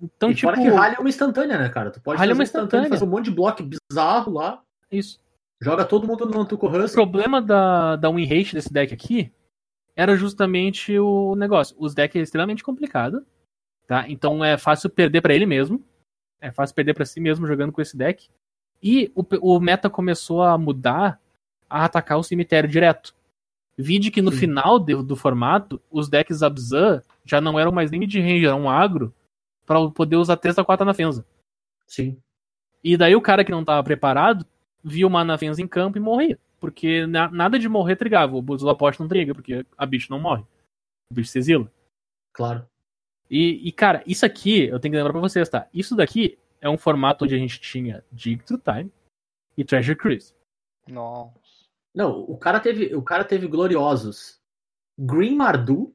Então, e tipo, fora que rally é uma instantânea, né, cara? Tu pode é fazer uma instantânea, fazer um monte de bloco bizarro lá, isso. joga todo mundo no Antuco O problema da, da win rate desse deck aqui era justamente o negócio. Os decks é extremamente complicado, tá? Então é fácil perder pra ele mesmo. É fácil perder pra si mesmo jogando com esse deck. E o, o meta começou a mudar a atacar o cemitério direto. Vide que no Sim. final de- do formato, os decks Abzan já não eram mais nem mid-range, eram um agro pra poder usar 3 a 4 na fenza. Sim. E daí o cara que não tava preparado viu uma Anafenza em campo e morria. Porque na- nada de morrer trigava. O Zulapote não triga, porque a bicho não morre. O bicho se exila. Claro. E, e, cara, isso aqui, eu tenho que lembrar pra vocês, tá? Isso daqui é um formato onde a gente tinha Dig Through Time e Treasure Cruise. Nossa. Não, o cara teve, o cara teve gloriosos Green Mardu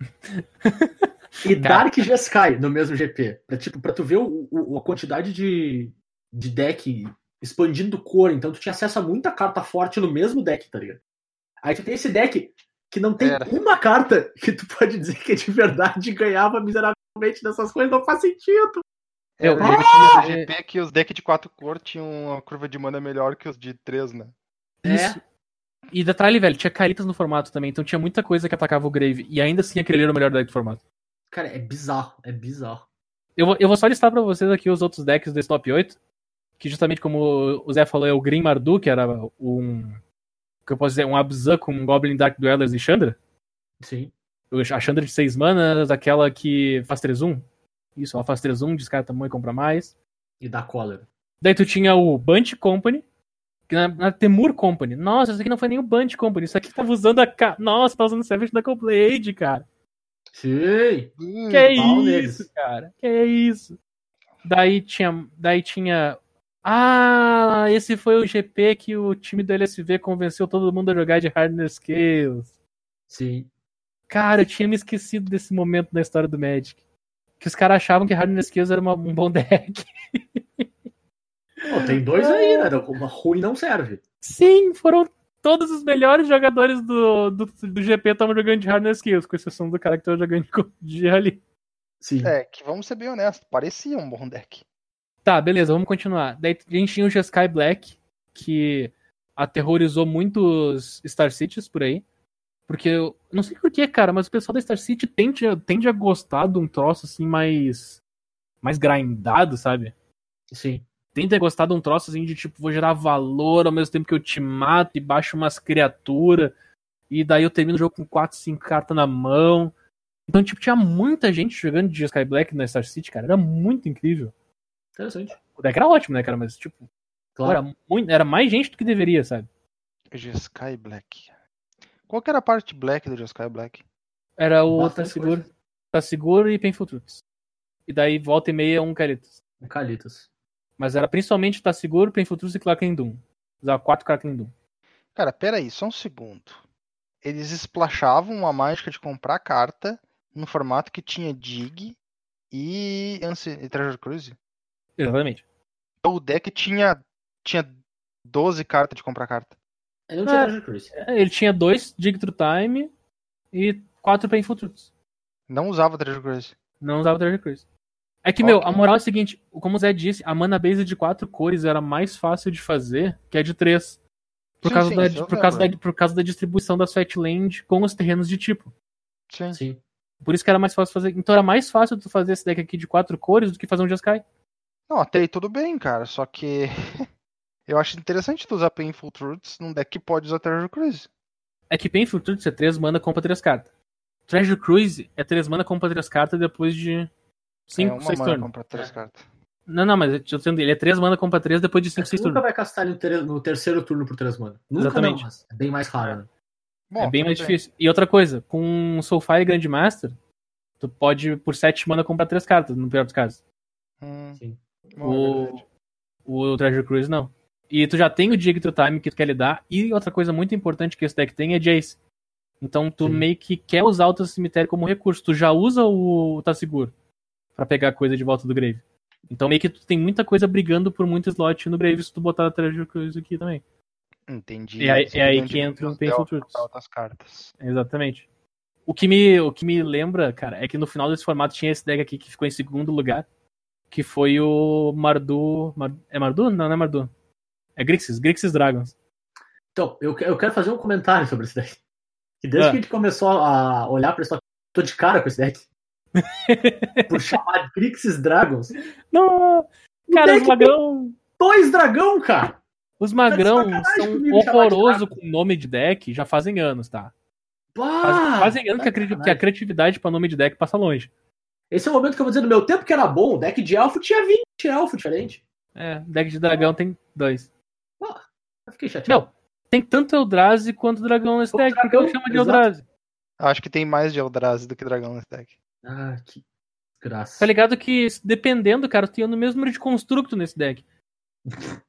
e. Dark Jeskai no mesmo GP. Pra, tipo, pra tu ver o, o- a quantidade de, de deck expandindo cor. Então tu tinha acesso a muita carta forte no mesmo deck, tá ligado? Aí tu tem esse deck que não tem Era. uma carta que tu pode dizer que é de verdade e ganhava miseravelmente dessas coisas. Não faz sentido. É, Eu- o negócio do GP é que os decks de 4 cor tinham uma curva de mana melhor que os de 3, né? É. Isso. E detalhe, velho, tinha caritas no formato também, então tinha muita coisa que atacava o Grave. E ainda assim aquele era o melhor deck do formato. Cara, é bizarro. É bizarro. Eu vou, eu vou só listar pra vocês aqui os outros decks desse top 8. Que justamente como o Zé falou, é o Green Mardu, que era um. que eu posso dizer, um Abzan com Goblin Dark Dwellers e Chandra. Sim. A Chandra de 6 manas, aquela que faz 3-1. Isso, ela faz 3-1, descarta muito e compra mais. E da cólera. Daí tu tinha o Bunch Company, que na, na Temur Company. Nossa, isso aqui não foi nem o Bunch Company, isso aqui tava usando a. Ca... Nossa, tá usando o Savage Knuckle Blade, cara. Sim. Que é isso, neles. cara? Que é isso? Daí tinha, daí tinha. Ah, esse foi o GP que o time do LSV convenceu todo mundo a jogar de Hardness Scales. Sim. Cara, eu tinha me esquecido desse momento na história do Magic. Que os caras achavam que Hardness Kills era uma- um bom deck. Pô, tem dois aí, né? Uma ruim não serve. Sim, foram todos os melhores jogadores do, do, do GP estavam jogando de Hardness Kills, com exceção do cara que tava jogando de, de rally. Sim. É, que vamos ser bem honestos, parecia um bom deck. Tá, beleza, vamos continuar. Daí a gente tinha o Jeskai Black, que aterrorizou muitos Star Cities por aí. Porque eu não sei porquê, cara, mas o pessoal da Star City tende a, tende a gostar de um troço assim mais. mais grindado, sabe? Sim. Tende a gostar de um troço assim de tipo, vou gerar valor ao mesmo tempo que eu te mato e baixo umas criaturas. E daí eu termino o jogo com 4, 5 cartas na mão. Então, tipo, tinha muita gente jogando de Sky Black na Star City, cara. Era muito incrível. Interessante. O deck era ótimo, né, cara? Mas, tipo, Claro. era, muito, era mais gente do que deveria, sabe? Jeskai Black. Qual que era a parte black do Jeskai Black? Era o Tá Seguro, coisa. Tá Seguro e Painful Truths. E daí, volta e meia, um Caritas. Calitas. Mas era principalmente Tá Seguro, Painful Truths e Clark Doom. Usava quatro Clark Doom. Cara, pera aí, só um segundo. Eles splashavam uma mágica de comprar carta no formato que tinha Dig e, e Treasure Cruise. Exatamente. Então o deck tinha, tinha 12 cartas de comprar carta. Ele não tinha Ah. Treasure Cruise. Ele tinha dois Dig Through Time e quatro Painful Truths. Não usava Treasure Cruise. Não usava Treasure Cruise. É que, meu, Ok. a moral é o seguinte, como o Zé disse, a mana base de quatro cores era mais fácil de fazer que a de três. Por, Sim, causa, sim, da, por, causa da, por causa da distribuição das Fatland com os terrenos de tipo. Sim. Sim. Por isso que era mais fácil fazer. Então era mais fácil tu fazer esse deck aqui de quatro cores do que fazer um Jeskai. Não, até aí tudo bem, cara. Só que eu acho interessante tu usar Painful Truths num deck que pode usar Treasure Cruise. É que Painful Truth é 3 mana, compra 3 cartas. Treasure Cruise é 3 mana, compra 3 cartas depois de 5, é uma 6 mana turnos. comprar três É. cartas. Não, não, mas eu tô dizendo, ele é 3 mana, compra 3 depois de 5, Você 6 nunca turnos. vai castar ele no, ter- no terceiro turno por três mana. Nunca Exatamente. não, mas é bem mais raro, né? Bom, é bem mais difícil. E outra coisa, com Soulfire Grandmaster, tu pode, por 7 mana, comprar 3 cartas, no pior dos casos. Hum, Sim. Bom, é O, verdade. o Treasure Cruise não. E tu já tem o Dig to Time que tu quer lidar. E outra coisa muito importante que esse deck tem é Jace. Então tu Sim. meio que quer usar o teu cemitério como recurso. Tu já usa o Tá Seguro pra pegar coisa de volta do Grave. Então meio que tu tem muita coisa brigando por muito slot no Grave se tu botar a Treasure Cruise aqui também. Entendi. E aí- é aí que entra o Painful Truths. cartas. Exatamente. O que, me, o que me lembra, cara, é que no final desse formato tinha esse deck aqui que ficou em segundo lugar. Que foi o Mardu. Mar- é Mardu? Não, não é Mardu. É Grixis, Grixis Dragons. Então, eu, eu quero fazer um comentário sobre esse deck. Que desde Ah. que a gente começou a olhar pra isso, tô de cara com esse deck. Por chamar de Grixis Dragons. Não! Cara, os magrão. Dois dragão, cara! Os magrão sacanagem são horrorosos com nome de deck já fazem anos, tá? Bah, Faz- fazem anos que a, que a criatividade pra nome de deck passa longe. Esse é o momento que eu vou dizer, no meu tempo que era bom, o deck de elfo tinha 20 elfo diferente. É, deck de dragão tem dois. Eu fiquei chateado. Meu, tem tanto Eldrazi quanto dragão nesse O deck. Por que dragão, não chama de. Eldrazi? Acho que tem mais de Eldrazi do que dragão nesse deck. Ah, que graça. Tá ligado que, dependendo, cara, tem no mesmo número de construto nesse deck.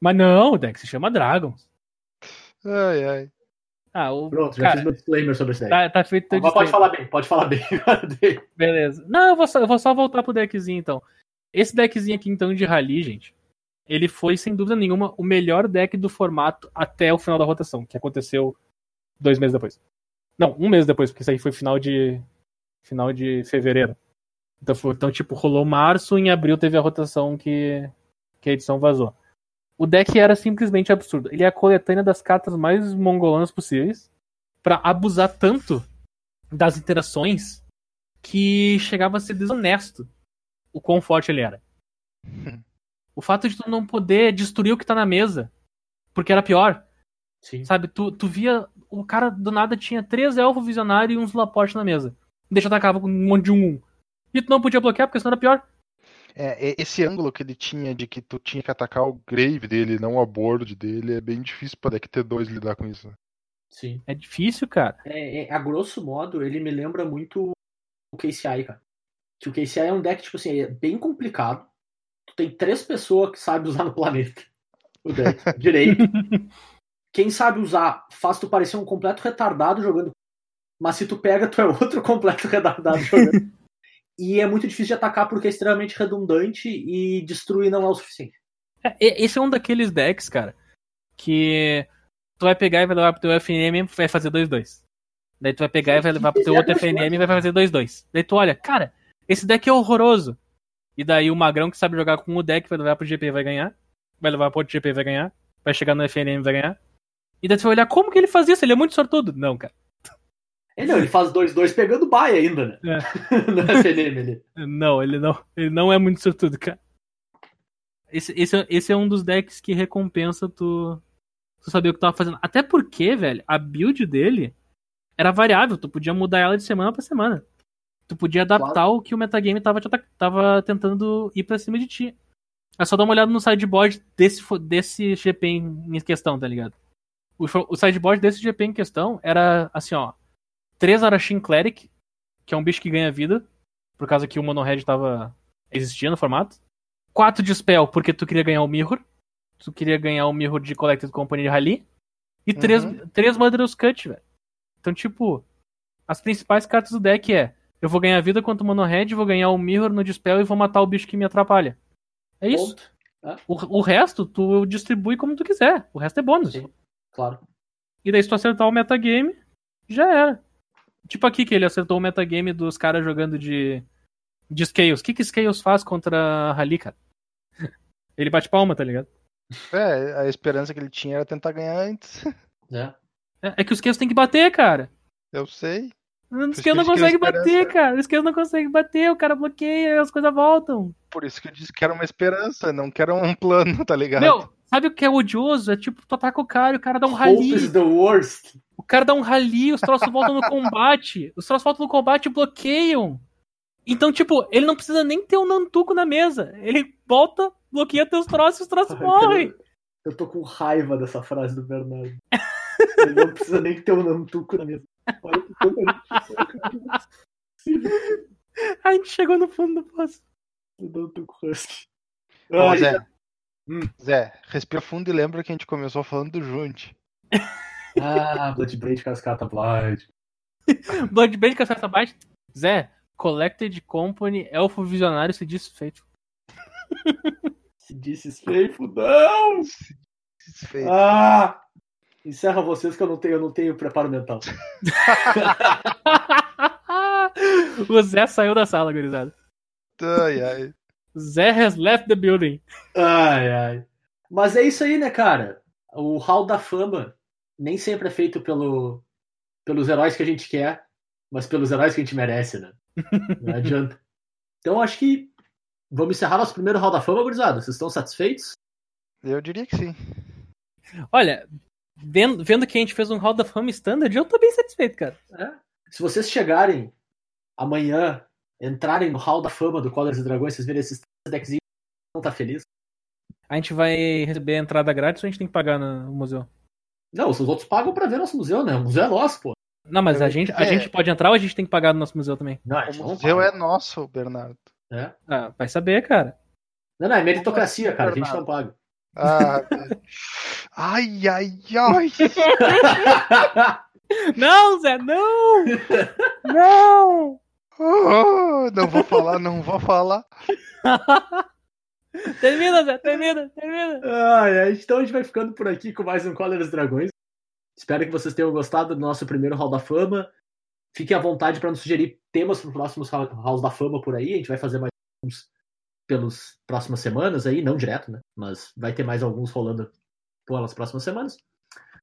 Mas não, o deck se chama Dragons. Ai, ai. Ah, o. Pronto, já cara, fiz meu disclaimer sobre esse deck. tá, tá feito teu Agora pode falar bem, pode falar bem. Beleza. Não, eu vou, só, eu vou só voltar pro deckzinho então. Esse deckzinho aqui, então, de rally, gente, ele foi, sem dúvida nenhuma, o melhor deck do formato até o final da rotação, que aconteceu dois meses depois. Não, um mês depois, porque isso aí foi final de. final de fevereiro. Então, foi- então, tipo, rolou março, em abril teve a rotação que, que a edição vazou. O deck era simplesmente absurdo. Ele é a coletânea das cartas mais mongolanas possíveis pra abusar tanto das interações que chegava a ser desonesto o quão forte ele era. O fato de tu não poder destruir o que tá na mesa, porque era pior, Sim. sabe? Tu, tu via, o cara do nada tinha três elfos visionários e uns laporte na mesa. Deixa atacava com um monte de um 1. E tu não podia bloquear porque senão era pior. É, esse ângulo que ele tinha de que tu tinha que atacar o grave dele, não a board dele, é bem difícil pra deck T2 lidar com isso. né? Sim. É difícil, cara. É, é, a grosso modo, ele me lembra muito o KCI, cara. Que o KCI é um deck, tipo assim, é bem complicado. Tu tem três pessoas que sabem usar no planeta. O deck. Direito. Quem sabe usar faz tu parecer um completo retardado jogando mas se tu pega, tu é outro completo retardado jogando. e é muito difícil de atacar porque é extremamente redundante e destruir não é o suficiente. É, esse é um daqueles decks, cara, que tu vai pegar e vai levar pro teu FNM e vai fazer 2-2. Daí tu vai pegar e vai levar pro teu outro. FNM e vai fazer 2-2. Daí tu olha, cara, esse deck é horroroso. E daí o magrão que sabe jogar com o deck vai levar pro GP vai ganhar. Vai levar pro outro GP e vai ganhar. Vai chegar no FNM e vai ganhar. E daí tu vai olhar como que ele faz isso? Ele é muito sortudo. Não, cara. Ele, não, ele faz 2-2 pegando baia ainda, né? no FNM ali. Não, ele não, ele não é muito sortudo, cara. Esse, esse, é- esse é um dos decks que recompensa tu, tu saber o que tu tava fazendo. Até porque, velho, a build dele era variável. Tu podia mudar ela de semana pra semana. Tu podia adaptar o que o metagame tava, te tava tentando ir pra cima de ti. É só dar uma olhada no sideboard desse, desse GP em, questão, tá ligado? O, o sideboard desse GP em questão era assim, ó. 3 Arashin Cleric, que é um bicho que ganha vida, por causa que o Mono Red tava existia no formato. 4 de Spell, porque tu queria ganhar o Mirror. Tu queria ganhar o Mirror de Collected Company de Rally. E 3 Uhum. três Murderous Cut, velho. Então, tipo, as principais cartas do deck é eu vou ganhar vida contra o Mono Red, vou ganhar o Mirror no Dispel e vou matar o bicho que me atrapalha. É isso. Ponto. O, o resto, tu distribui como tu quiser. O resto é bônus. Sim. Claro. E daí, se tu acertar o metagame, já era. Tipo aqui que ele acertou o metagame dos caras jogando de, de Scales. O que que Scales faz contra a Rally, cara? Ele bate palma, tá ligado? É, a esperança que ele tinha era tentar ganhar antes. Né? É, é que o Scales tem que bater, cara. Eu sei. O isso Scales não consegue bater, cara. O Scales não consegue bater, o cara bloqueia, as coisas voltam. Por isso que eu disse que era uma esperança, não que era um plano, tá ligado? Meu, sabe o que é odioso? É tipo, tu ataca o cara e o cara dá um Hope rally. is the worst. O cara dá um rally, os troços voltam no combate. Os troços voltam no combate e bloqueiam. Então, tipo, ele não precisa nem ter um Nantuco na mesa. Ele volta, bloqueia teus troços e os troços morrem. Eu tô com raiva dessa frase do Bernardo. Ele não precisa nem ter um nantuco na mesa. Olha que coisa A gente chegou no fundo do poço. do nantuco husky. Ô, Ai, Zé. Hum. Zé, respira fundo e lembra que a gente começou falando do Junte. Ah, Bloodbraid Cascata Blind. Bloodbraid com essa baixa. Zé, Collected Company, Elfo Visionário se diz feito. Se disse feio, não! Desfeito. Ah! Encerra vocês que eu não tenho, eu não tenho preparo mental. o Zé saiu da sala, gurizada. Ai, ai. Zé has left the building. Ai, ai. Mas é isso aí, né, cara? O Hall da Fama nem sempre é feito pelo, pelos heróis que a gente quer, mas pelos heróis que a gente merece, né? Não adianta. Então acho que vamos encerrar nosso primeiro Hall da Fama, gurizada. Vocês estão satisfeitos? Eu diria que sim. Olha, vendo, vendo que a gente fez um Hall da Fama Standard, eu tô bem satisfeito, cara. É. Se vocês chegarem amanhã, entrarem no Hall da Fama do Colors e Dragões, vocês verem esses três deckzinhos, não tá feliz? A gente vai receber a entrada grátis ou a gente tem que pagar no museu? Não, os outros pagam pra ver nosso museu, né? O museu é nosso, pô. Não, mas a gente, a é. gente pode entrar ou a gente tem que pagar no nosso museu também? Não, a O gente museu paga. é nosso, Bernardo. É. Ah, vai saber, cara. Não, não, é meritocracia, cara. A gente não paga. Ah, ai, ai, ai. Não, Zé, não! não! Oh, não vou falar, não vou falar. Termina, Zé, termina, termina. Ai, então a gente vai ficando por aqui com mais um Colors Dragões. Espero que vocês tenham gostado do nosso primeiro Hall da Fama. Fiquem à vontade para nos sugerir temas para os próximos Hall- Halls da Fama por aí. A gente vai fazer mais alguns pelas próximas semanas aí, não direto, né? Mas vai ter mais alguns rolando pelas próximas semanas.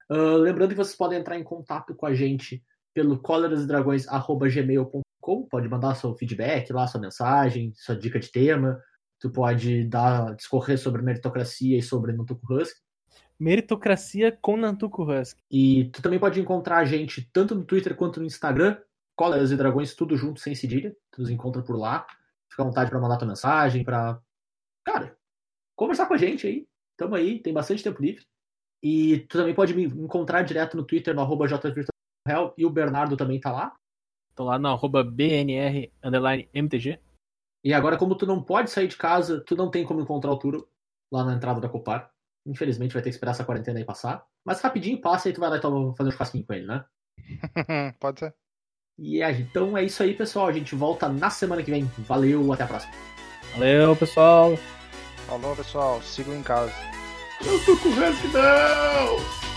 Ah, lembrando que vocês podem entrar em contato com a gente pelo colorsdragões.gmail.com. Pode mandar seu feedback lá, sua mensagem, sua dica de tema. Tu pode dar, discorrer sobre meritocracia e sobre Nantuko Husky. Meritocracia com Nantuko Husky. E tu também pode encontrar a gente tanto no Twitter quanto no Instagram. Coleras e Dragões, tudo junto, sem cedilha. Tu nos encontra por lá. Fica à vontade para mandar tua mensagem, para Cara, conversar com a gente aí. Tamo aí, tem bastante tempo livre. E tu também pode me encontrar direto no Twitter, no arroba jvirtual, e o Bernardo também tá lá. Tô lá no arroba BNR underline MTG. E agora, como tu não pode sair de casa, tu não tem como encontrar o Turo lá na entrada da Copar. Infelizmente vai ter que esperar essa quarentena aí passar. Mas rapidinho passa e tu vai lá e toma- fazer um churrasquinho com ele, né? Pode ser. E é, então é isso aí, pessoal. A gente volta na semana que vem. Valeu, até a próxima. Valeu, pessoal. Falou, pessoal. Sigam em casa. Eu tô com o resto não!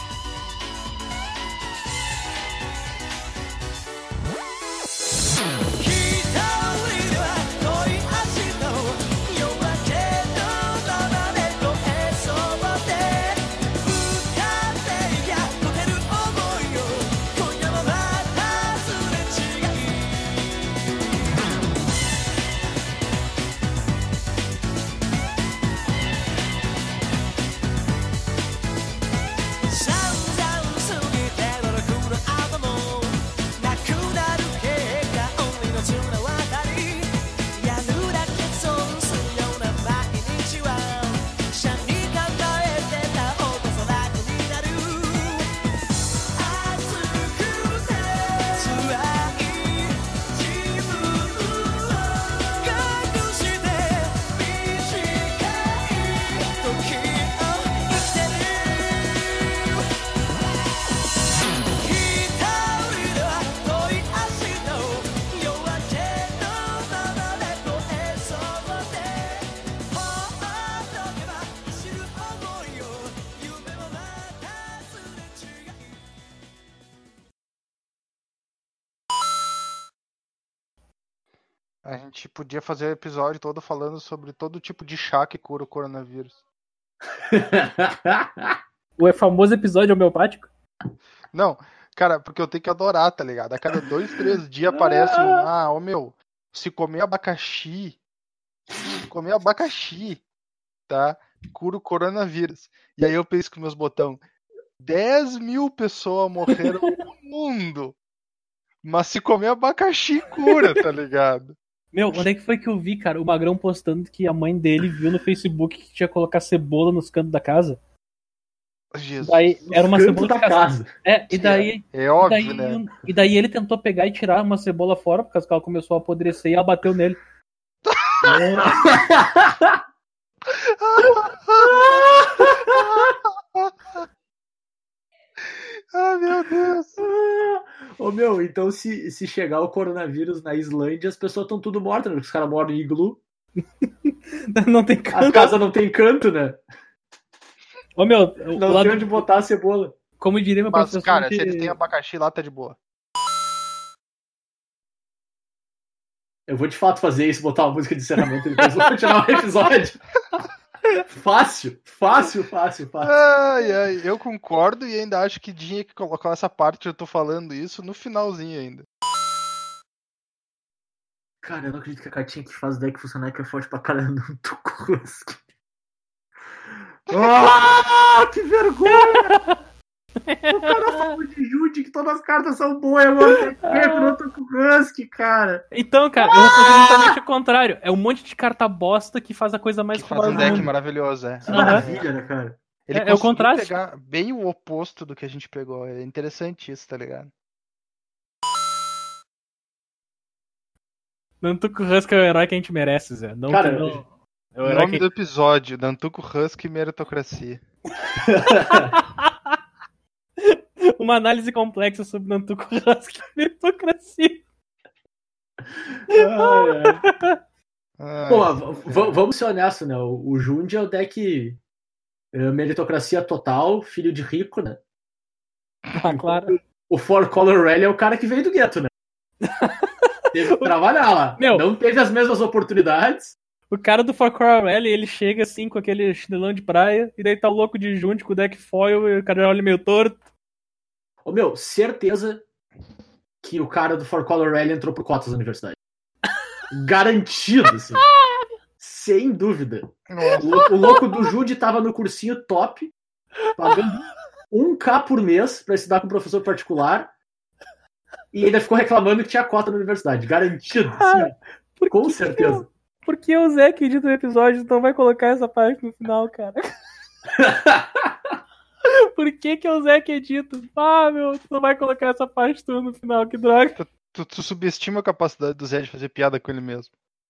Gente podia fazer o episódio todo falando sobre todo tipo de chá que cura o coronavírus'. O famoso episódio homeopático? Não, cara, porque eu tenho que adorar, tá ligado? A cada dois, três dias aparece um. Ah, ô meu, se comer abacaxi. Se comer abacaxi, tá? Cura o coronavírus. E aí eu penso com meus botão: 10 mil pessoas morreram no mundo. Mas se comer abacaxi, cura, tá ligado? Meu, onde é que foi que eu vi, cara? O Magrão postando que a mãe dele viu no Facebook que tinha que colocar cebola nos cantos da casa. Jesus. Daí era uma cebola da de casa. casa. É, e daí, É e óbvio, daí, né? e daí ele tentou pegar e tirar uma cebola fora, porque ela começou a apodrecer e ela bateu nele. Ah, meu Deus. Ô meu, então se, se chegar o coronavírus na Islândia, as pessoas estão tudo mortas, né? Porque os caras moram em iglu. Não tem A canto. casa não tem canto, né? Ô meu, o Não lado, tem onde botar a cebola. como diria meu Mas, professor. cara, que- se eles têm abacaxi lá, tá de boa. Eu vou de fato fazer isso, botar uma música de encerramento e depois vou continuar o episódio. Fácil, fácil, fácil, fácil. Ai, ai, eu concordo e ainda acho que tinha que colocar essa parte eu tô falando isso no finalzinho ainda. Cara, eu não acredito que a cartinha que faz o deck funcionar que é forte pra caralho no Tukurusk. Ah, que vergonha! O cara falou de Jude que todas as cartas são boas, agora tem que pro Tukurusk, cara. Então, cara, eu vou fazer justamente o contrário. É um monte de carta bosta que faz a coisa mais Que faz um deck maravilhoso, é. Que maravilha, né, cara? Ele É- é o contraste. pegar bem o oposto do que a gente pegou. É interessante isso, tá ligado? Nantuko Husk é o herói que a gente merece, Zé. Não, Cara, não... É o nome que... do episódio, Dantuco Husky Meritocracia. Uma análise complexa sobre Nantuko Husk e meritocracia. Ai, ai. Ai, Pô, v- vamos ser honestos, né? O o Jund é o deck eh, meritocracia total, filho de rico, né? Ah, claro. O Four Color Rally é o cara que veio do gueto, né? Teve que trabalhar lá. Meu. Não teve as mesmas oportunidades. O cara do Far Cry Rally, ele chega assim com aquele chinelão de praia, e daí tá o louco de junto com o deck foil e o cara olha meio torto. Ô, meu, certeza que o cara do Four Color Rally entrou por cotas da universidade. Garantido, assim. Sem dúvida. O, o louco do Jude tava no cursinho top, pagando 1k por mês pra estudar com professor particular. E ainda ficou reclamando que tinha cota na universidade. Garantido. assim, com que certeza. que- Por que o Zé que edita o episódio não vai colocar essa parte no final, cara? Por que que é o Zé que edita? Ah, meu, tu não vai colocar essa parte tu no final, que droga. Tu, tu subestima a capacidade do Zé de fazer piada com ele mesmo.